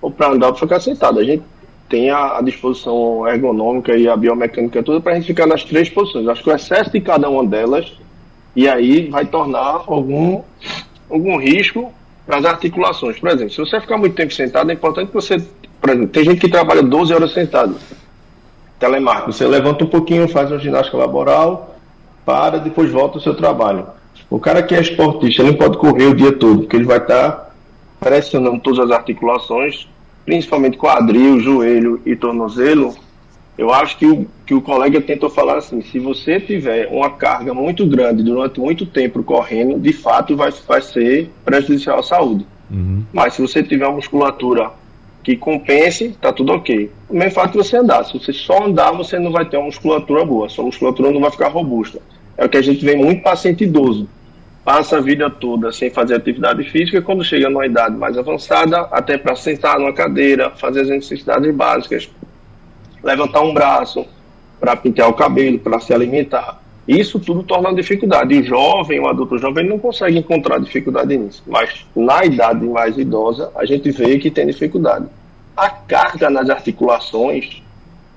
ou para andar ou para ficar sentado. A gente tem a, a, disposição ergonômica e a biomecânica toda para a gente ficar nas três posições. Acho que o excesso de cada uma delas e aí vai tornar algum, algum risco para as articulações. Por exemplo, se você ficar muito tempo sentado, é importante que você. Por exemplo, tem gente que trabalha 12 horas sentado telemarketing. Você levanta um pouquinho, faz uma ginástica laboral, para, depois volta ao seu trabalho. O cara que é esportista, ele não pode correr o dia todo, porque ele vai estar pressionando todas as articulações, principalmente quadril, joelho e tornozelo. Eu acho que o, que o colega tentou falar assim: se você tiver uma carga muito grande durante muito tempo correndo, de fato vai, vai ser prejudicial à saúde. Uhum. Mas se você tiver uma musculatura que compense, tá tudo ok. O mesmo fato que você andar. Se você só andar, você não vai ter uma musculatura boa. Sua musculatura não vai ficar robusta. É o que a gente vê muito paciente idoso. Passa a vida toda sem fazer atividade física, quando chega numa idade mais avançada, até para sentar numa cadeira, fazer as necessidades básicas, levantar um braço, para pintar o cabelo, para se alimentar. Isso tudo torna dificuldade. E o jovem, o adulto jovem, não consegue encontrar dificuldade nisso. Mas na idade mais idosa, a gente vê que tem dificuldade. A carga nas articulações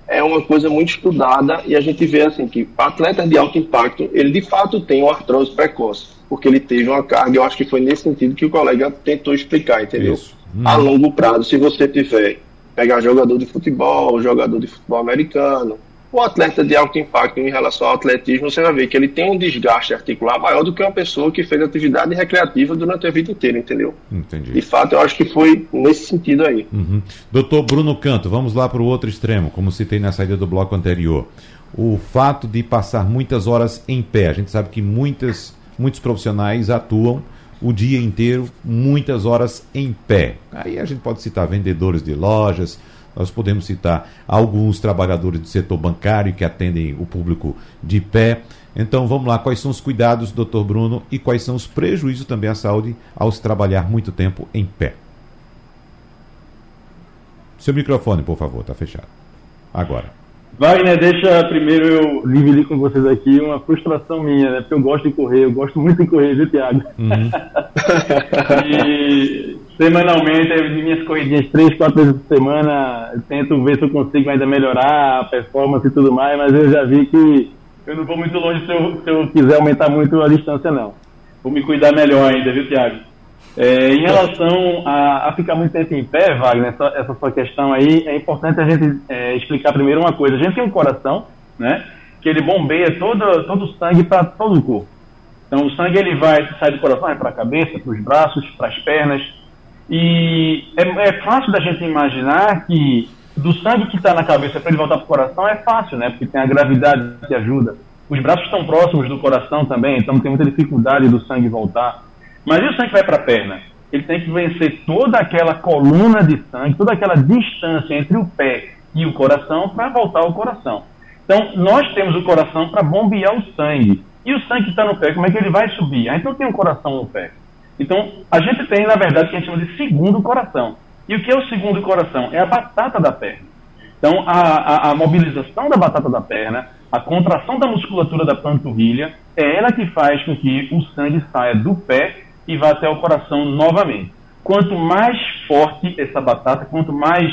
é uma coisa muito estudada e a gente vê assim que atletas de alto impacto, ele de fato tem uma artrose precoce, porque ele teve uma carga, eu acho que foi nesse sentido que o colega tentou explicar, entendeu? Hum. A longo prazo, se você tiver pegar jogador de futebol, jogador de futebol americano, O atleta de alto impacto em relação ao atletismo, você vai ver que ele tem um desgaste articular maior do que uma pessoa que fez atividade recreativa durante a vida inteira, entendeu? Entendi. De fato, eu acho que foi nesse sentido aí. Uhum. Doutor Bruno Canto, vamos lá para o outro extremo, como citei na saída do bloco anterior. O fato de passar muitas horas em pé. A gente sabe que muitas, muitos profissionais atuam o dia inteiro, muitas horas em pé. Aí a gente pode citar vendedores de lojas, nós podemos citar alguns trabalhadores do setor bancário que atendem o público de pé. Então vamos lá, quais são os cuidados, doutor Bruno, e quais são os prejuízos também à saúde ao se trabalhar muito tempo em pé? Seu microfone, por favor, está fechado. Agora. Wagner, deixa primeiro eu dividir com vocês aqui uma frustração minha, né? Porque eu gosto de correr, eu gosto muito de correr, viu, Tiago? Uhum. e semanalmente, de minhas corridinhas três, quatro vezes por semana, tento ver se eu consigo ainda melhorar a performance e tudo mais, mas eu já vi que eu não vou muito longe se eu, se eu quiser aumentar muito a distância, não. Vou me cuidar melhor ainda, viu, Tiago? É, em relação a, a, ficar muito tempo em pé, Wagner, essa, essa sua questão aí, é importante a gente é, explicar primeiro uma coisa. A gente tem um coração, né, que ele bombeia todo, todo o sangue para todo o corpo. Então, o sangue ele vai sai do coração, vai para a cabeça, para os braços, para as pernas, e é, é fácil da gente imaginar que do sangue que está na cabeça para ele voltar para o coração é fácil, né? Porque tem a gravidade que ajuda. Os braços estão próximos do coração também, então tem muita dificuldade do sangue voltar. Mas e o sangue que vai para a perna? Ele tem que vencer toda aquela coluna de sangue, toda aquela distância entre o pé e o coração para voltar ao coração. Então, nós temos o coração para bombear o sangue. E o sangue que está no pé, como é que ele vai subir? Ah, então tem um coração no pé. Então, a gente tem, na verdade, o que a gente chama de segundo coração. E o que é o segundo coração? É a batata da perna. Então, a, a, a, mobilização da batata da perna, a contração da musculatura da panturrilha, é ela que faz com que o sangue saia do pé e vá até o coração novamente. Quanto mais forte essa batata, quanto mais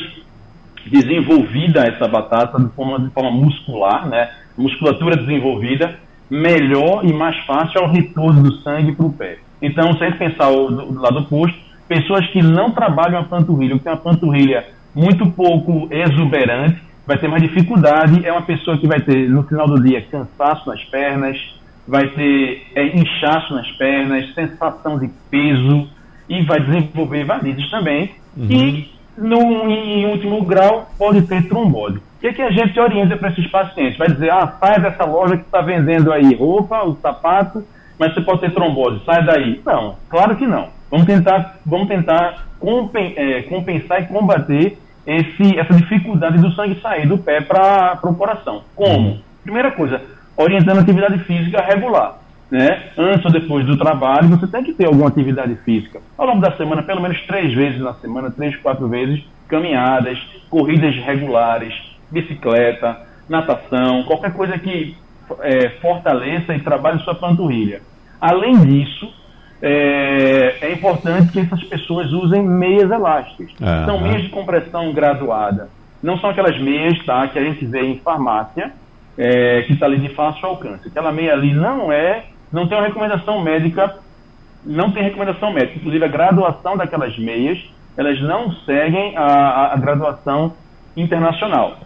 desenvolvida essa batata de forma, de forma muscular, né, musculatura desenvolvida, melhor e mais fácil é o retorno do sangue para o pé. Então, se a gente pensar o, do, do lado oposto, pessoas que não trabalham a panturrilha, que tem uma panturrilha muito pouco exuberante, vai ter mais dificuldade, é uma pessoa que vai ter, no final do dia, cansaço nas pernas, vai ter é, inchaço nas pernas, sensação de peso, e vai desenvolver varizes também. Uhum. E, no, em último grau, pode ter trombose. O que, é que a gente orienta para esses pacientes? Vai dizer, ah, sai dessa loja que está vendendo aí roupa, o sapato, mas você pode ter trombose, sai daí. Não, claro que não. Vamos tentar, vamos tentar compen, é, compensar e combater esse, essa dificuldade do sangue sair do pé para o coração. Como? Uhum. Primeira coisa, orientando atividade física regular. Né? Antes ou depois do trabalho, você tem que ter alguma atividade física. Ao longo da semana, pelo menos três vezes na semana, três, quatro vezes, caminhadas, corridas regulares, bicicleta, natação, qualquer coisa que é, fortaleça e trabalhe sua panturrilha. Além disso, é, é, importante que essas pessoas usem meias elásticas. Uhum. São meias de compressão graduada. Não são aquelas meias tá, que a gente vê em farmácia, é, que está ali de fácil alcance. Aquela meia ali não é, não tem uma recomendação médica, não tem recomendação médica. Inclusive, a graduação daquelas meias, elas não seguem a, a, a graduação internacional.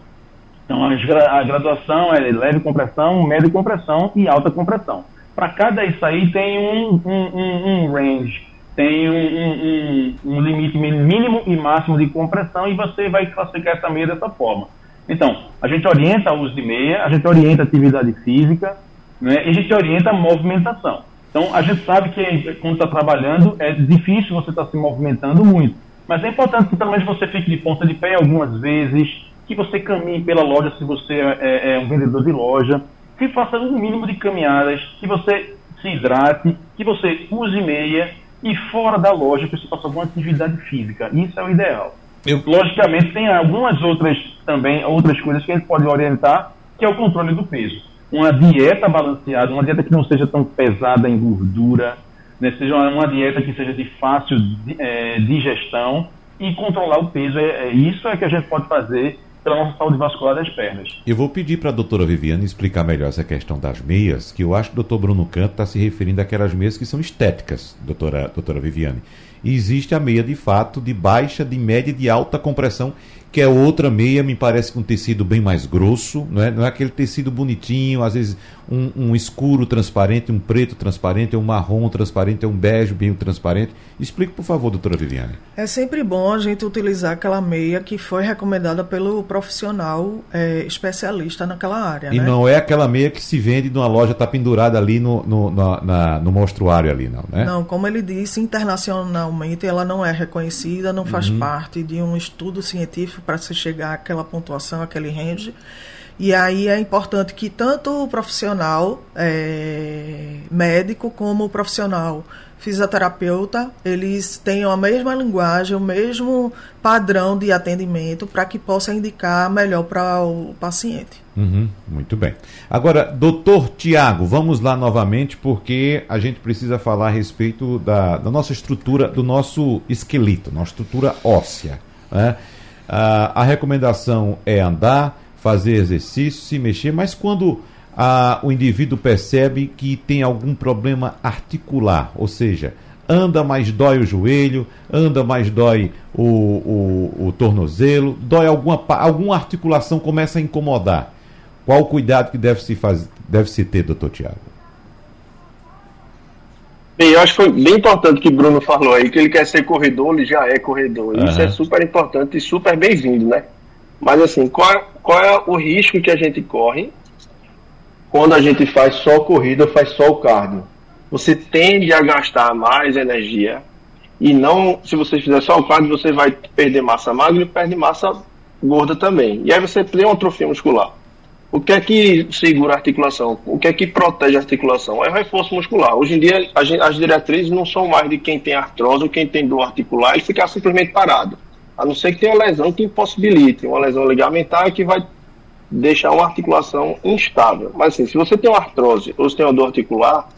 Então, a, a graduação é leve compressão, média compressão e alta compressão. Para cada isso aí tem um, um, um, um range, tem um, um, limite mínimo e máximo de compressão e você vai classificar essa meia dessa forma. Então, a gente orienta o uso de meia, a gente orienta a atividade física, né, e a gente orienta a movimentação. Então, a gente sabe que quando está trabalhando é difícil você estar tá se movimentando muito, mas é importante que pelo menos você fique de ponta de pé algumas vezes, que você caminhe pela loja se você é, é, é um vendedor de loja, que faça um mínimo de caminhadas, que você se hidrate, que você use meia e fora da loja que você faça alguma atividade física. Isso é o ideal. Eu... Logicamente, tem algumas outras também, outras coisas que a gente pode orientar, que é o controle do peso. Uma dieta balanceada, uma dieta que não seja tão pesada em gordura, né, seja uma, dieta que seja de fácil é, digestão e controlar o peso. É, é, isso é que a gente pode fazer pela nossa saúde vascular das pernas. Eu vou pedir para a doutora Viviane explicar melhor essa questão das meias, que eu acho que o doutor Bruno Canto está se referindo àquelas meias que são estéticas, doutora, doutora Viviane. E existe a meia de fato de baixa, de média e de alta compressão, quer outra meia, me parece com um tecido bem mais grosso, não é, não é aquele tecido bonitinho, às vezes um, um escuro transparente, um preto transparente, um marrom transparente, um bege bem transparente. Explique, por favor, doutora Viviane. É sempre bom a gente utilizar aquela meia que foi recomendada pelo profissional é, especialista naquela área. E né? não é aquela meia que se vende numa loja, está pendurada ali no, no, na, na, no monstruário ali, não, né? Não, como ele disse, internacionalmente ela não é reconhecida, não faz uhum. parte de um estudo científico para se chegar àquela pontuação, aquele range. E aí é importante que tanto o profissional é, médico como o profissional fisioterapeuta, eles tenham a mesma linguagem, o mesmo padrão de atendimento para que possa indicar melhor para o paciente. Uhum, muito bem. Agora, doutor Tiago, vamos lá novamente, porque a gente precisa falar a respeito da, da nossa estrutura, do nosso esqueleto, nossa estrutura óssea. Né? A recomendação é andar, fazer exercício, se mexer, mas quando o indivíduo percebe que tem algum problema articular, ou seja, anda mais dói o joelho, anda mais dói o, o, o tornozelo, dói alguma, alguma articulação começa a incomodar. Qual o cuidado que deve se, fazer, deve se ter, doutor Tiago? Bem, eu acho que foi bem importante que o Bruno falou aí, que ele quer ser corredor, ele já é corredor. Uhum. Isso é super importante e super bem-vindo, né? Mas assim, qual, é, qual é o risco que a gente corre quando a gente faz só corrida ou faz só o cardio? Você tende a gastar mais energia e não, se você fizer só o cardio, você vai perder massa magra e perde massa gorda também. E aí você tem uma atrofia muscular. O que é que segura a articulação? O que é que protege a articulação? É o reforço muscular. Hoje em dia, as diretrizes não são mais de quem tem artrose ou quem tem dor articular e ficar simplesmente parado. A não ser que tenha uma lesão que impossibilite, uma lesão ligamentar que vai deixar uma articulação instável. Mas assim, se você tem uma artrose ou se tem uma dor articular,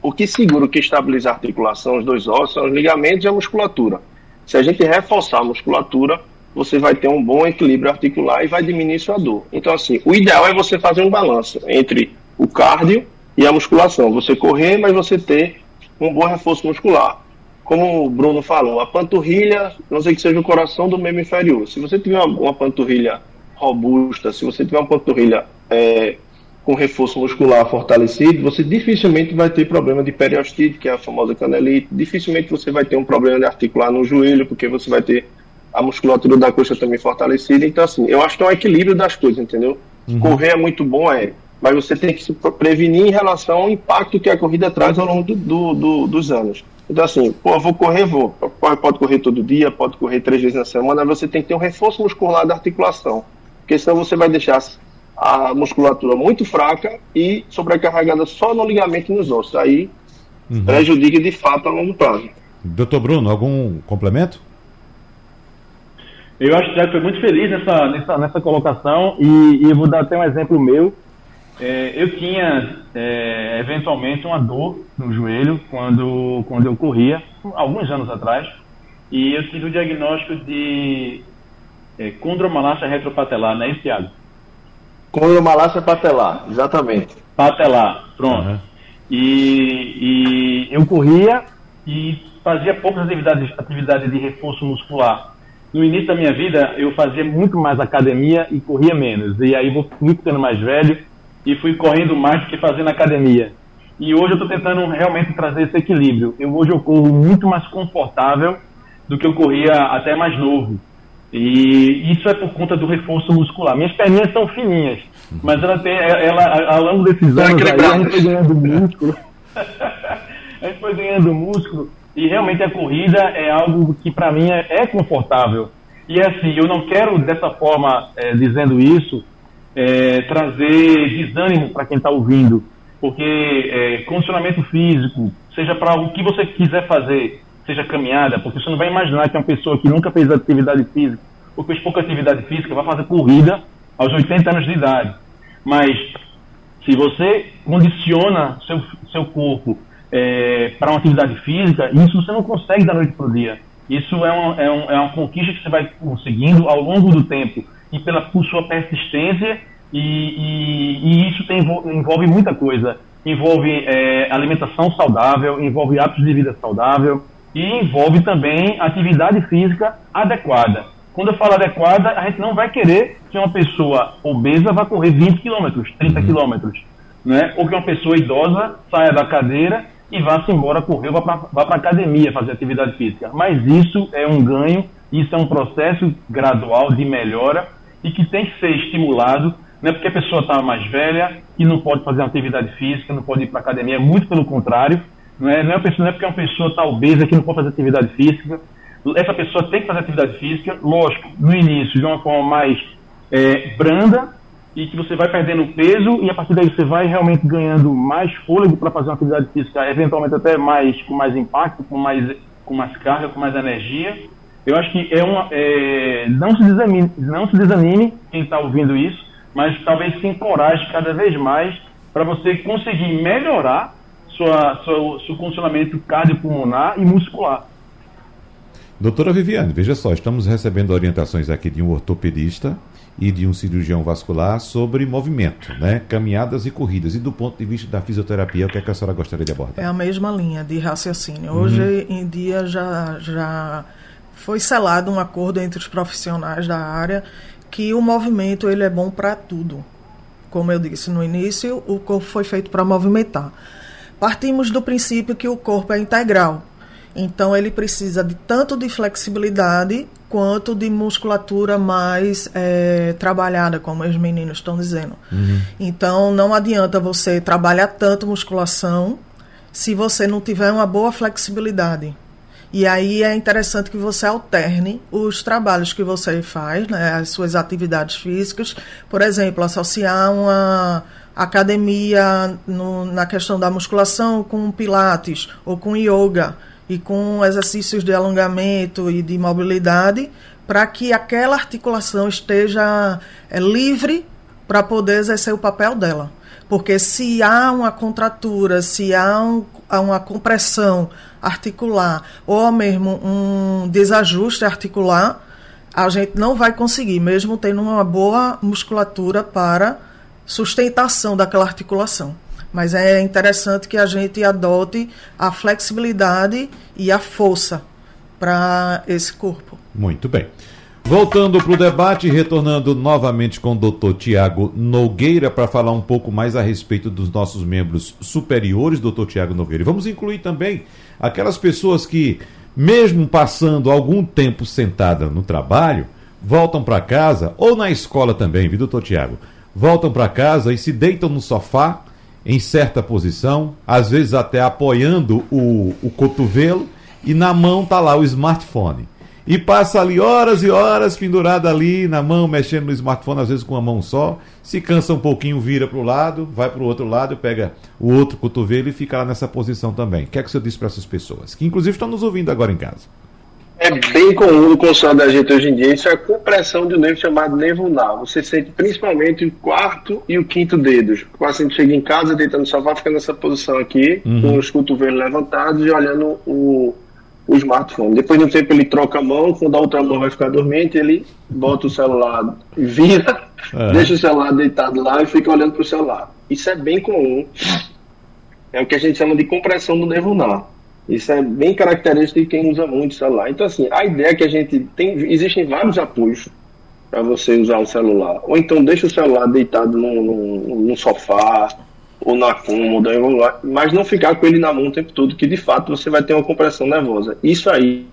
o que segura, o que estabiliza a articulação, os dois ossos, são os ligamentos e a musculatura. Se a gente reforçar a musculatura, você vai ter um bom equilíbrio articular e vai diminuir sua dor. Então, assim, o ideal é você fazer um balanço entre o cardio e a musculação. Você correr, mas você ter um bom reforço muscular. Como o Bruno falou, a panturrilha, não sei que seja o coração do membro inferior. Se você tiver uma, uma panturrilha robusta, se você tiver uma panturrilha é, com reforço muscular fortalecido, você dificilmente vai ter problema de periostite, que é a famosa canelite. Dificilmente você vai ter um problema de articular no joelho, porque você vai ter a musculatura da coxa também fortalecida. Então, assim, eu acho que é um equilíbrio das coisas, entendeu? Uhum. Correr é muito bom, é. Mas você tem que se prevenir em relação ao impacto que a corrida traz ao longo do, do, do, dos anos. Então, assim, pô, vou correr, vou. Pode correr todo dia, pode correr três vezes na semana, mas você tem que ter um reforço muscular da articulação. Porque senão você vai deixar a musculatura muito fraca e sobrecarregada só no ligamento e nos ossos. Aí uhum. prejudica de fato a longo prazo. Doutor Bruno, algum complemento? Eu acho que já foi muito feliz nessa, nessa, nessa colocação e, e eu vou dar até um exemplo meu. É, eu tinha é, eventualmente uma dor no joelho quando, quando eu corria, alguns anos atrás, e eu tive o diagnóstico de é, condromalácia retropatelar, não é isso, Thiago? Condromalácia patelar, exatamente. Patelar, pronto. Uhum. E, e eu corria e fazia poucas atividades, atividades de reforço muscular no início da minha vida, eu fazia muito mais academia e corria menos. E aí vou fui ficando mais velho e fui correndo mais do que fazendo academia. E hoje eu estou tentando realmente trazer esse equilíbrio. Eu, hoje eu corro muito mais confortável do que eu corria até mais novo. E isso é por conta do reforço muscular. Minhas perninhas são fininhas, mas ela tem, ela, ao longo desses anos, aí, a gente foi ganhando músculo. a gente foi ganhando músculo e realmente a corrida é algo que para mim é, é, confortável. E assim, eu não quero dessa forma, é, dizendo isso, é, trazer desânimo para quem está ouvindo, porque é, condicionamento físico, seja para o que você quiser fazer, seja caminhada, porque você não vai imaginar que uma pessoa que nunca fez atividade física ou fez pouca atividade física vai fazer corrida aos 80 anos de idade. Mas se você condiciona seu, seu corpo é, para uma atividade física, isso você não consegue da noite para o dia. Isso é uma, é, um, é uma conquista que você vai conseguindo ao longo do tempo e pela por sua persistência e, e, e isso tem, envolve muita coisa. Envolve é, alimentação saudável, envolve hábitos de vida saudável e envolve também atividade física adequada. Quando eu falo adequada, a gente não vai querer que uma pessoa obesa vá correr 20 quilômetros, 30 uhum. quilômetros, né? Ou que uma pessoa idosa saia da cadeira e vá-se embora correr, vá para a academia fazer atividade física. Mas isso é um ganho, isso é um processo gradual de melhora e que tem que ser estimulado, não é porque a pessoa está mais velha e não pode fazer atividade física, não pode ir para a academia, é muito pelo contrário, não é, não é, pessoa, não é porque uma pessoa está obesa que não pode fazer atividade física, essa pessoa tem que fazer atividade física, lógico, no início de uma forma mais é, branda, e que você vai perdendo peso e a partir daí você vai realmente ganhando mais fôlego para fazer uma atividade física, eventualmente até mais com mais impacto, com mais com mais carga, com mais energia. Eu acho que é uma é, não se desanime, não se desanime quem está ouvindo isso, mas talvez se encoraje cada vez mais para você conseguir melhorar sua, sua, seu funcionamento cardiopulmonar e muscular. Doutora Viviane, veja só, estamos recebendo orientações aqui de um ortopedista e de um cirurgião vascular sobre movimento, né? caminhadas e corridas. E do ponto de vista da fisioterapia, o que, é que a senhora gostaria de abordar? É a mesma linha de raciocínio. Hoje uhum. em dia já, já foi selado um acordo entre os profissionais da área que o movimento ele é bom para tudo. Como eu disse no início, o corpo foi feito para movimentar. Partimos do princípio que o corpo é integral. Então ele precisa de tanto de flexibilidade quanto de musculatura mais é, trabalhada, como os meninos estão dizendo. Uhum. Então não adianta você trabalhar tanto musculação se você não tiver uma boa flexibilidade. E aí é interessante que você alterne os trabalhos que você faz, né, as suas atividades físicas. Por exemplo, associar uma academia no, na questão da musculação com pilates ou com yoga e com exercícios de alongamento e de mobilidade, para que aquela articulação esteja é, livre para poder exercer o papel dela. Porque se há uma contratura, se há, um, há uma compressão articular ou mesmo um desajuste articular, a gente não vai conseguir, mesmo tendo uma boa musculatura para sustentação daquela articulação. Mas é interessante que a gente adote a flexibilidade e a força para esse corpo. Muito bem. Voltando para o debate, retornando novamente com o doutor Tiago Nogueira para falar um pouco mais a respeito dos nossos membros superiores, doutor Tiago Nogueira. Vamos incluir também aquelas pessoas que, mesmo passando algum tempo sentada no trabalho, voltam para casa, ou na escola também, viu, doutor Tiago? Voltam para casa e se deitam no sofá em certa posição, às vezes até apoiando o, o cotovelo, e na mão tá lá o smartphone. E passa ali horas e horas pendurado ali na mão, mexendo no smartphone, às vezes com a mão só. Se cansa um pouquinho, vira para o lado, vai para o outro lado, pega o outro cotovelo e fica lá nessa posição também. O que é que o senhor diz para essas pessoas? Que inclusive estão nos ouvindo agora em casa é bem comum no consultório da gente hoje em dia, isso é a compressão de um nervo chamado nervo unal. Você sente principalmente o quarto e o quinto dedos. O paciente chega em casa, deita no sofá, fica nessa posição aqui, uhum. com os cotovelos levantados e olhando o, o smartphone. Depois de um tempo ele troca a mão, quando a outra mão vai ficar dormente, ele bota o celular, vira, é. deixa o celular deitado lá e fica olhando para o celular. Isso é bem comum. É o que a gente chama de compressão do nervo unal. Isso é bem característico de quem usa muito celular. Então, assim, a ideia é que a gente tem. Existem vários apoios para você usar o celular. Ou então deixa o celular deitado no sofá ou na cômoda, mas não ficar com ele na mão o tempo todo, que de fato você vai ter uma compressão nervosa. Isso aí,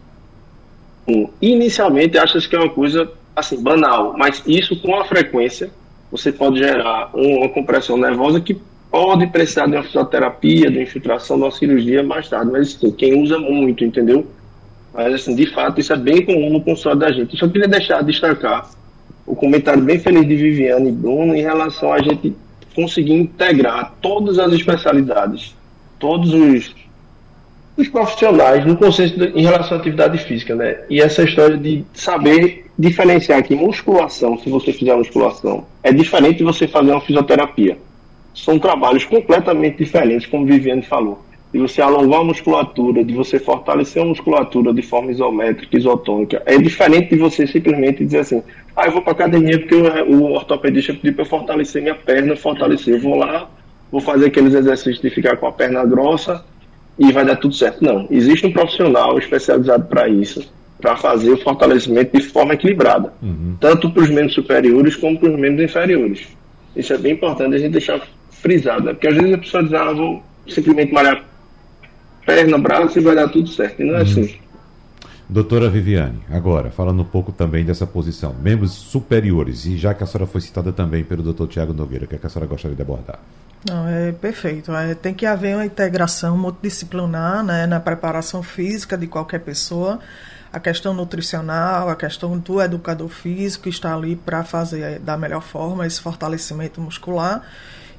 inicialmente, achas que é uma coisa assim banal, mas isso com a frequência você pode gerar uma compressão nervosa que pode precisar de uma fisioterapia, de uma infiltração, de uma cirurgia mais tarde, mas assim, quem usa muito, entendeu? Mas assim, de fato, isso é bem comum no consultório da gente. Eu só queria deixar destacar o comentário bem feliz de Viviane e Bruno em relação a gente conseguir integrar todas as especialidades, todos os, os profissionais no conceito de, em relação à atividade física, né? E essa história de saber diferenciar que musculação, se você fizer musculação, é diferente de você fazer uma fisioterapia são trabalhos completamente diferentes, como Viviane falou. De você alongar a musculatura, de você fortalecer a musculatura de forma isométrica, isotônica. É diferente de você simplesmente dizer assim: ah, eu vou para academia porque o, ortopedista pediu para eu fortalecer minha perna, fortalecer. Eu vou lá, vou fazer aqueles exercícios de ficar com a perna grossa e vai dar tudo certo. Não. Existe um profissional especializado para isso, para fazer o fortalecimento de forma equilibrada, uhum. tanto para os membros superiores como para os membros inferiores. Isso é bem importante a gente deixar frisado, né? porque às vezes a pessoa diz, ah, vou simplesmente malhar perna, braço e vai dar tudo certo. E não é uhum. assim. Doutora Viviane, agora, falando um pouco também dessa posição, membros superiores, e já que a senhora foi citada também pelo doutor Tiago Nogueira, o que, é que a senhora gostaria de abordar? Não, é perfeito. É, tem que haver uma integração multidisciplinar né, na preparação física de qualquer pessoa, a questão nutricional, a questão do educador físico que está ali para fazer da melhor forma esse fortalecimento muscular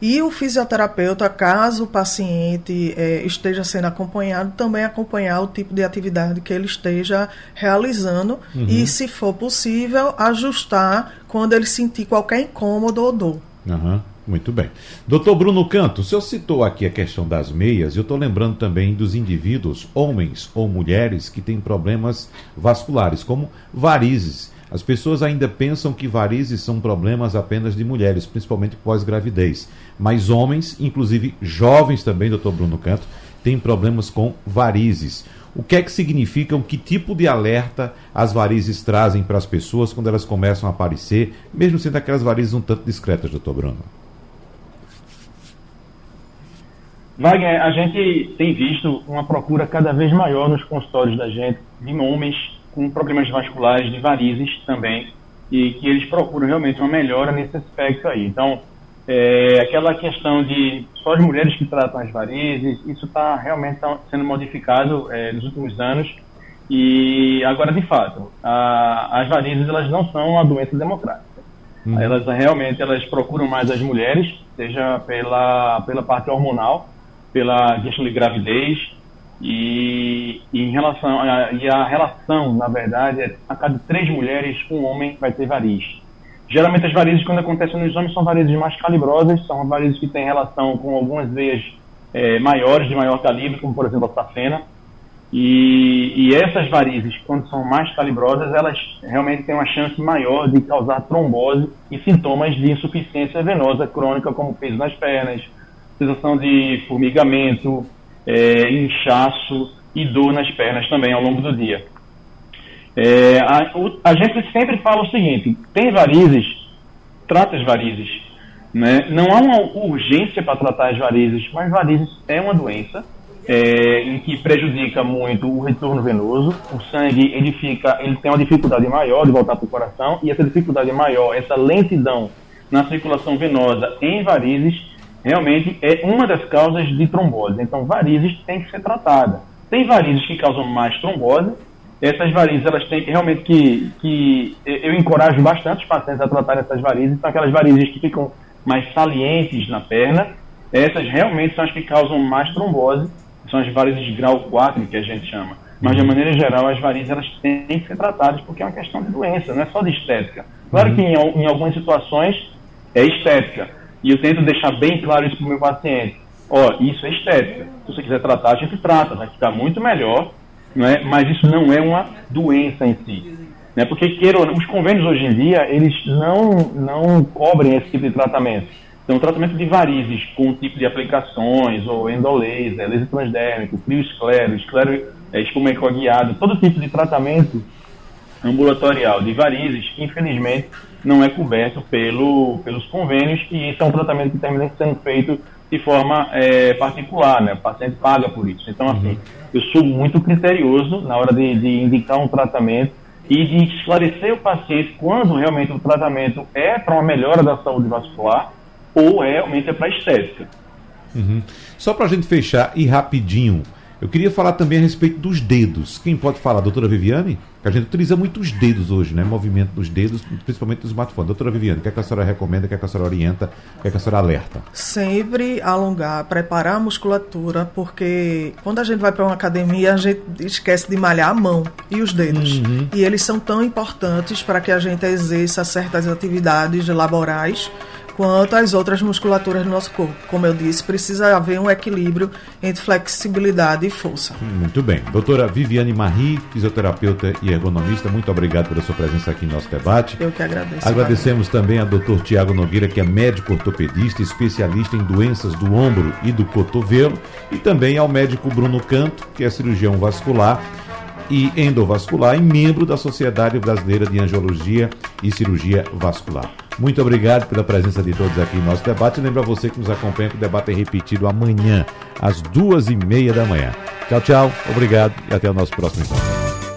e o fisioterapeuta, caso o paciente é, esteja sendo acompanhado, também acompanhar o tipo de atividade que ele esteja realizando uhum. e, se for possível, ajustar quando ele sentir qualquer incômodo ou dor. Uhum. Muito bem. Doutor Bruno Canto, o senhor citou aqui a questão das meias, eu estou lembrando também dos indivíduos, homens ou mulheres, que têm problemas vasculares, como varizes. As pessoas ainda pensam que varizes são problemas apenas de mulheres, principalmente pós-gravidez. Mas homens, inclusive jovens também, doutor Bruno Canto, têm problemas com varizes. O que é que significam, que tipo de alerta as varizes trazem para as pessoas quando elas começam a aparecer, mesmo sendo aquelas varizes um tanto discretas, doutor Bruno? Wagner, a gente tem visto uma procura cada vez maior nos consultórios da gente de homens com problemas vasculares, de varizes também, e que eles procuram realmente uma melhora nesse aspecto aí. Então, é, aquela questão de só as mulheres que tratam as varizes, isso está realmente tá sendo modificado é, nos últimos anos. E agora, de fato, a, as varizes elas não são uma doença democrática. Uhum. Elas realmente elas procuram mais as mulheres, seja pela, pela parte hormonal, pela questão de gravidez, e, e, em relação a, e a relação, na verdade, é a cada três mulheres, um homem vai ter variz. Geralmente as varizes, quando acontecem nos homens, são varizes mais calibrosas, são varizes que têm relação com algumas veias é, maiores, de maior calibre, como por exemplo a safena. E, e, essas varizes, quando são mais calibrosas, elas realmente têm uma chance maior de causar trombose e sintomas de insuficiência venosa crônica, como peso nas pernas, sensação de formigamento, é, inchaço e dor nas pernas também ao longo do dia. É, a, a, gente sempre fala o seguinte: tem varizes, trata as varizes. Né? Não há uma urgência para tratar as varizes, mas varizes é uma doença é, em que prejudica muito o retorno venoso. O sangue ele fica, ele tem uma dificuldade maior de voltar para o coração e essa dificuldade maior, essa lentidão na circulação venosa em varizes realmente é uma das causas de trombose. Então, varizes tem que ser tratada. Tem varizes que causam mais trombose. Essas varizes, elas têm realmente que, que eu encorajo bastante os pacientes a tratar essas varizes. São aquelas varizes que ficam mais salientes na perna. Essas realmente são as que causam mais trombose. São as varizes de grau 4, que a gente chama. Mas, de maneira geral, as varizes elas têm que ser tratadas porque é uma questão de doença, não é só de estética. Claro que em, em algumas situações é estética, e eu tento deixar bem claro isso para o meu paciente. Ó, isso é estética. Se você quiser tratar, a gente trata, vai ficar muito melhor, não é? mas isso não é uma doença em si. Né? Porque queira, os convênios hoje em dia, eles não, não cobrem esse tipo de tratamento. Então, tratamento de varizes com tipo de aplicações, ou endolaser, laser transdérmico, criosclero, esclero é, espumecoguiado, todo tipo de tratamento ambulatorial de varizes, infelizmente, não é coberto pelo, pelos convênios e isso é um tratamento que termina sendo feito de forma é, particular, né? O paciente paga por isso. Então, assim, uhum. eu sou muito criterioso na hora de, de indicar um tratamento e de esclarecer o paciente quando realmente o tratamento é para uma melhora da saúde vascular ou é realmente é para estética. Uhum. Só para a gente fechar e rapidinho, eu queria falar também a respeito dos dedos. Quem pode falar, doutora Viviane? Que a gente utiliza muito os dedos hoje, né? Movimento dos dedos, principalmente no smartphone. Doutora Viviane, o que, é que a senhora recomenda, o que, é que a senhora orienta, o que, é que a senhora alerta? Sempre alongar, preparar a musculatura, porque quando a gente vai para uma academia, a gente esquece de malhar a mão e os dedos. Uhum. E eles são tão importantes para que a gente exerça certas atividades laborais quanto às outras musculaturas do nosso corpo. Como eu disse, precisa haver um equilíbrio entre flexibilidade e força. Muito bem. Doutora Viviane Marie, fisioterapeuta e ergonomista, muito obrigado pela sua presença aqui no nosso debate. Eu que agradeço. Agradecemos também a doutor Tiago Nogueira, que é médico ortopedista, especialista em doenças do ombro e do cotovelo, e também ao médico Bruno Canto, que é cirurgião vascular e endovascular e membro da Sociedade Brasileira de Angiologia e Cirurgia Vascular. Muito obrigado pela presença de todos aqui no nosso debate. Lembra você que nos acompanha que o debate é repetido amanhã, às duas e meia da manhã. Tchau, tchau, obrigado e até o nosso próximo encontro.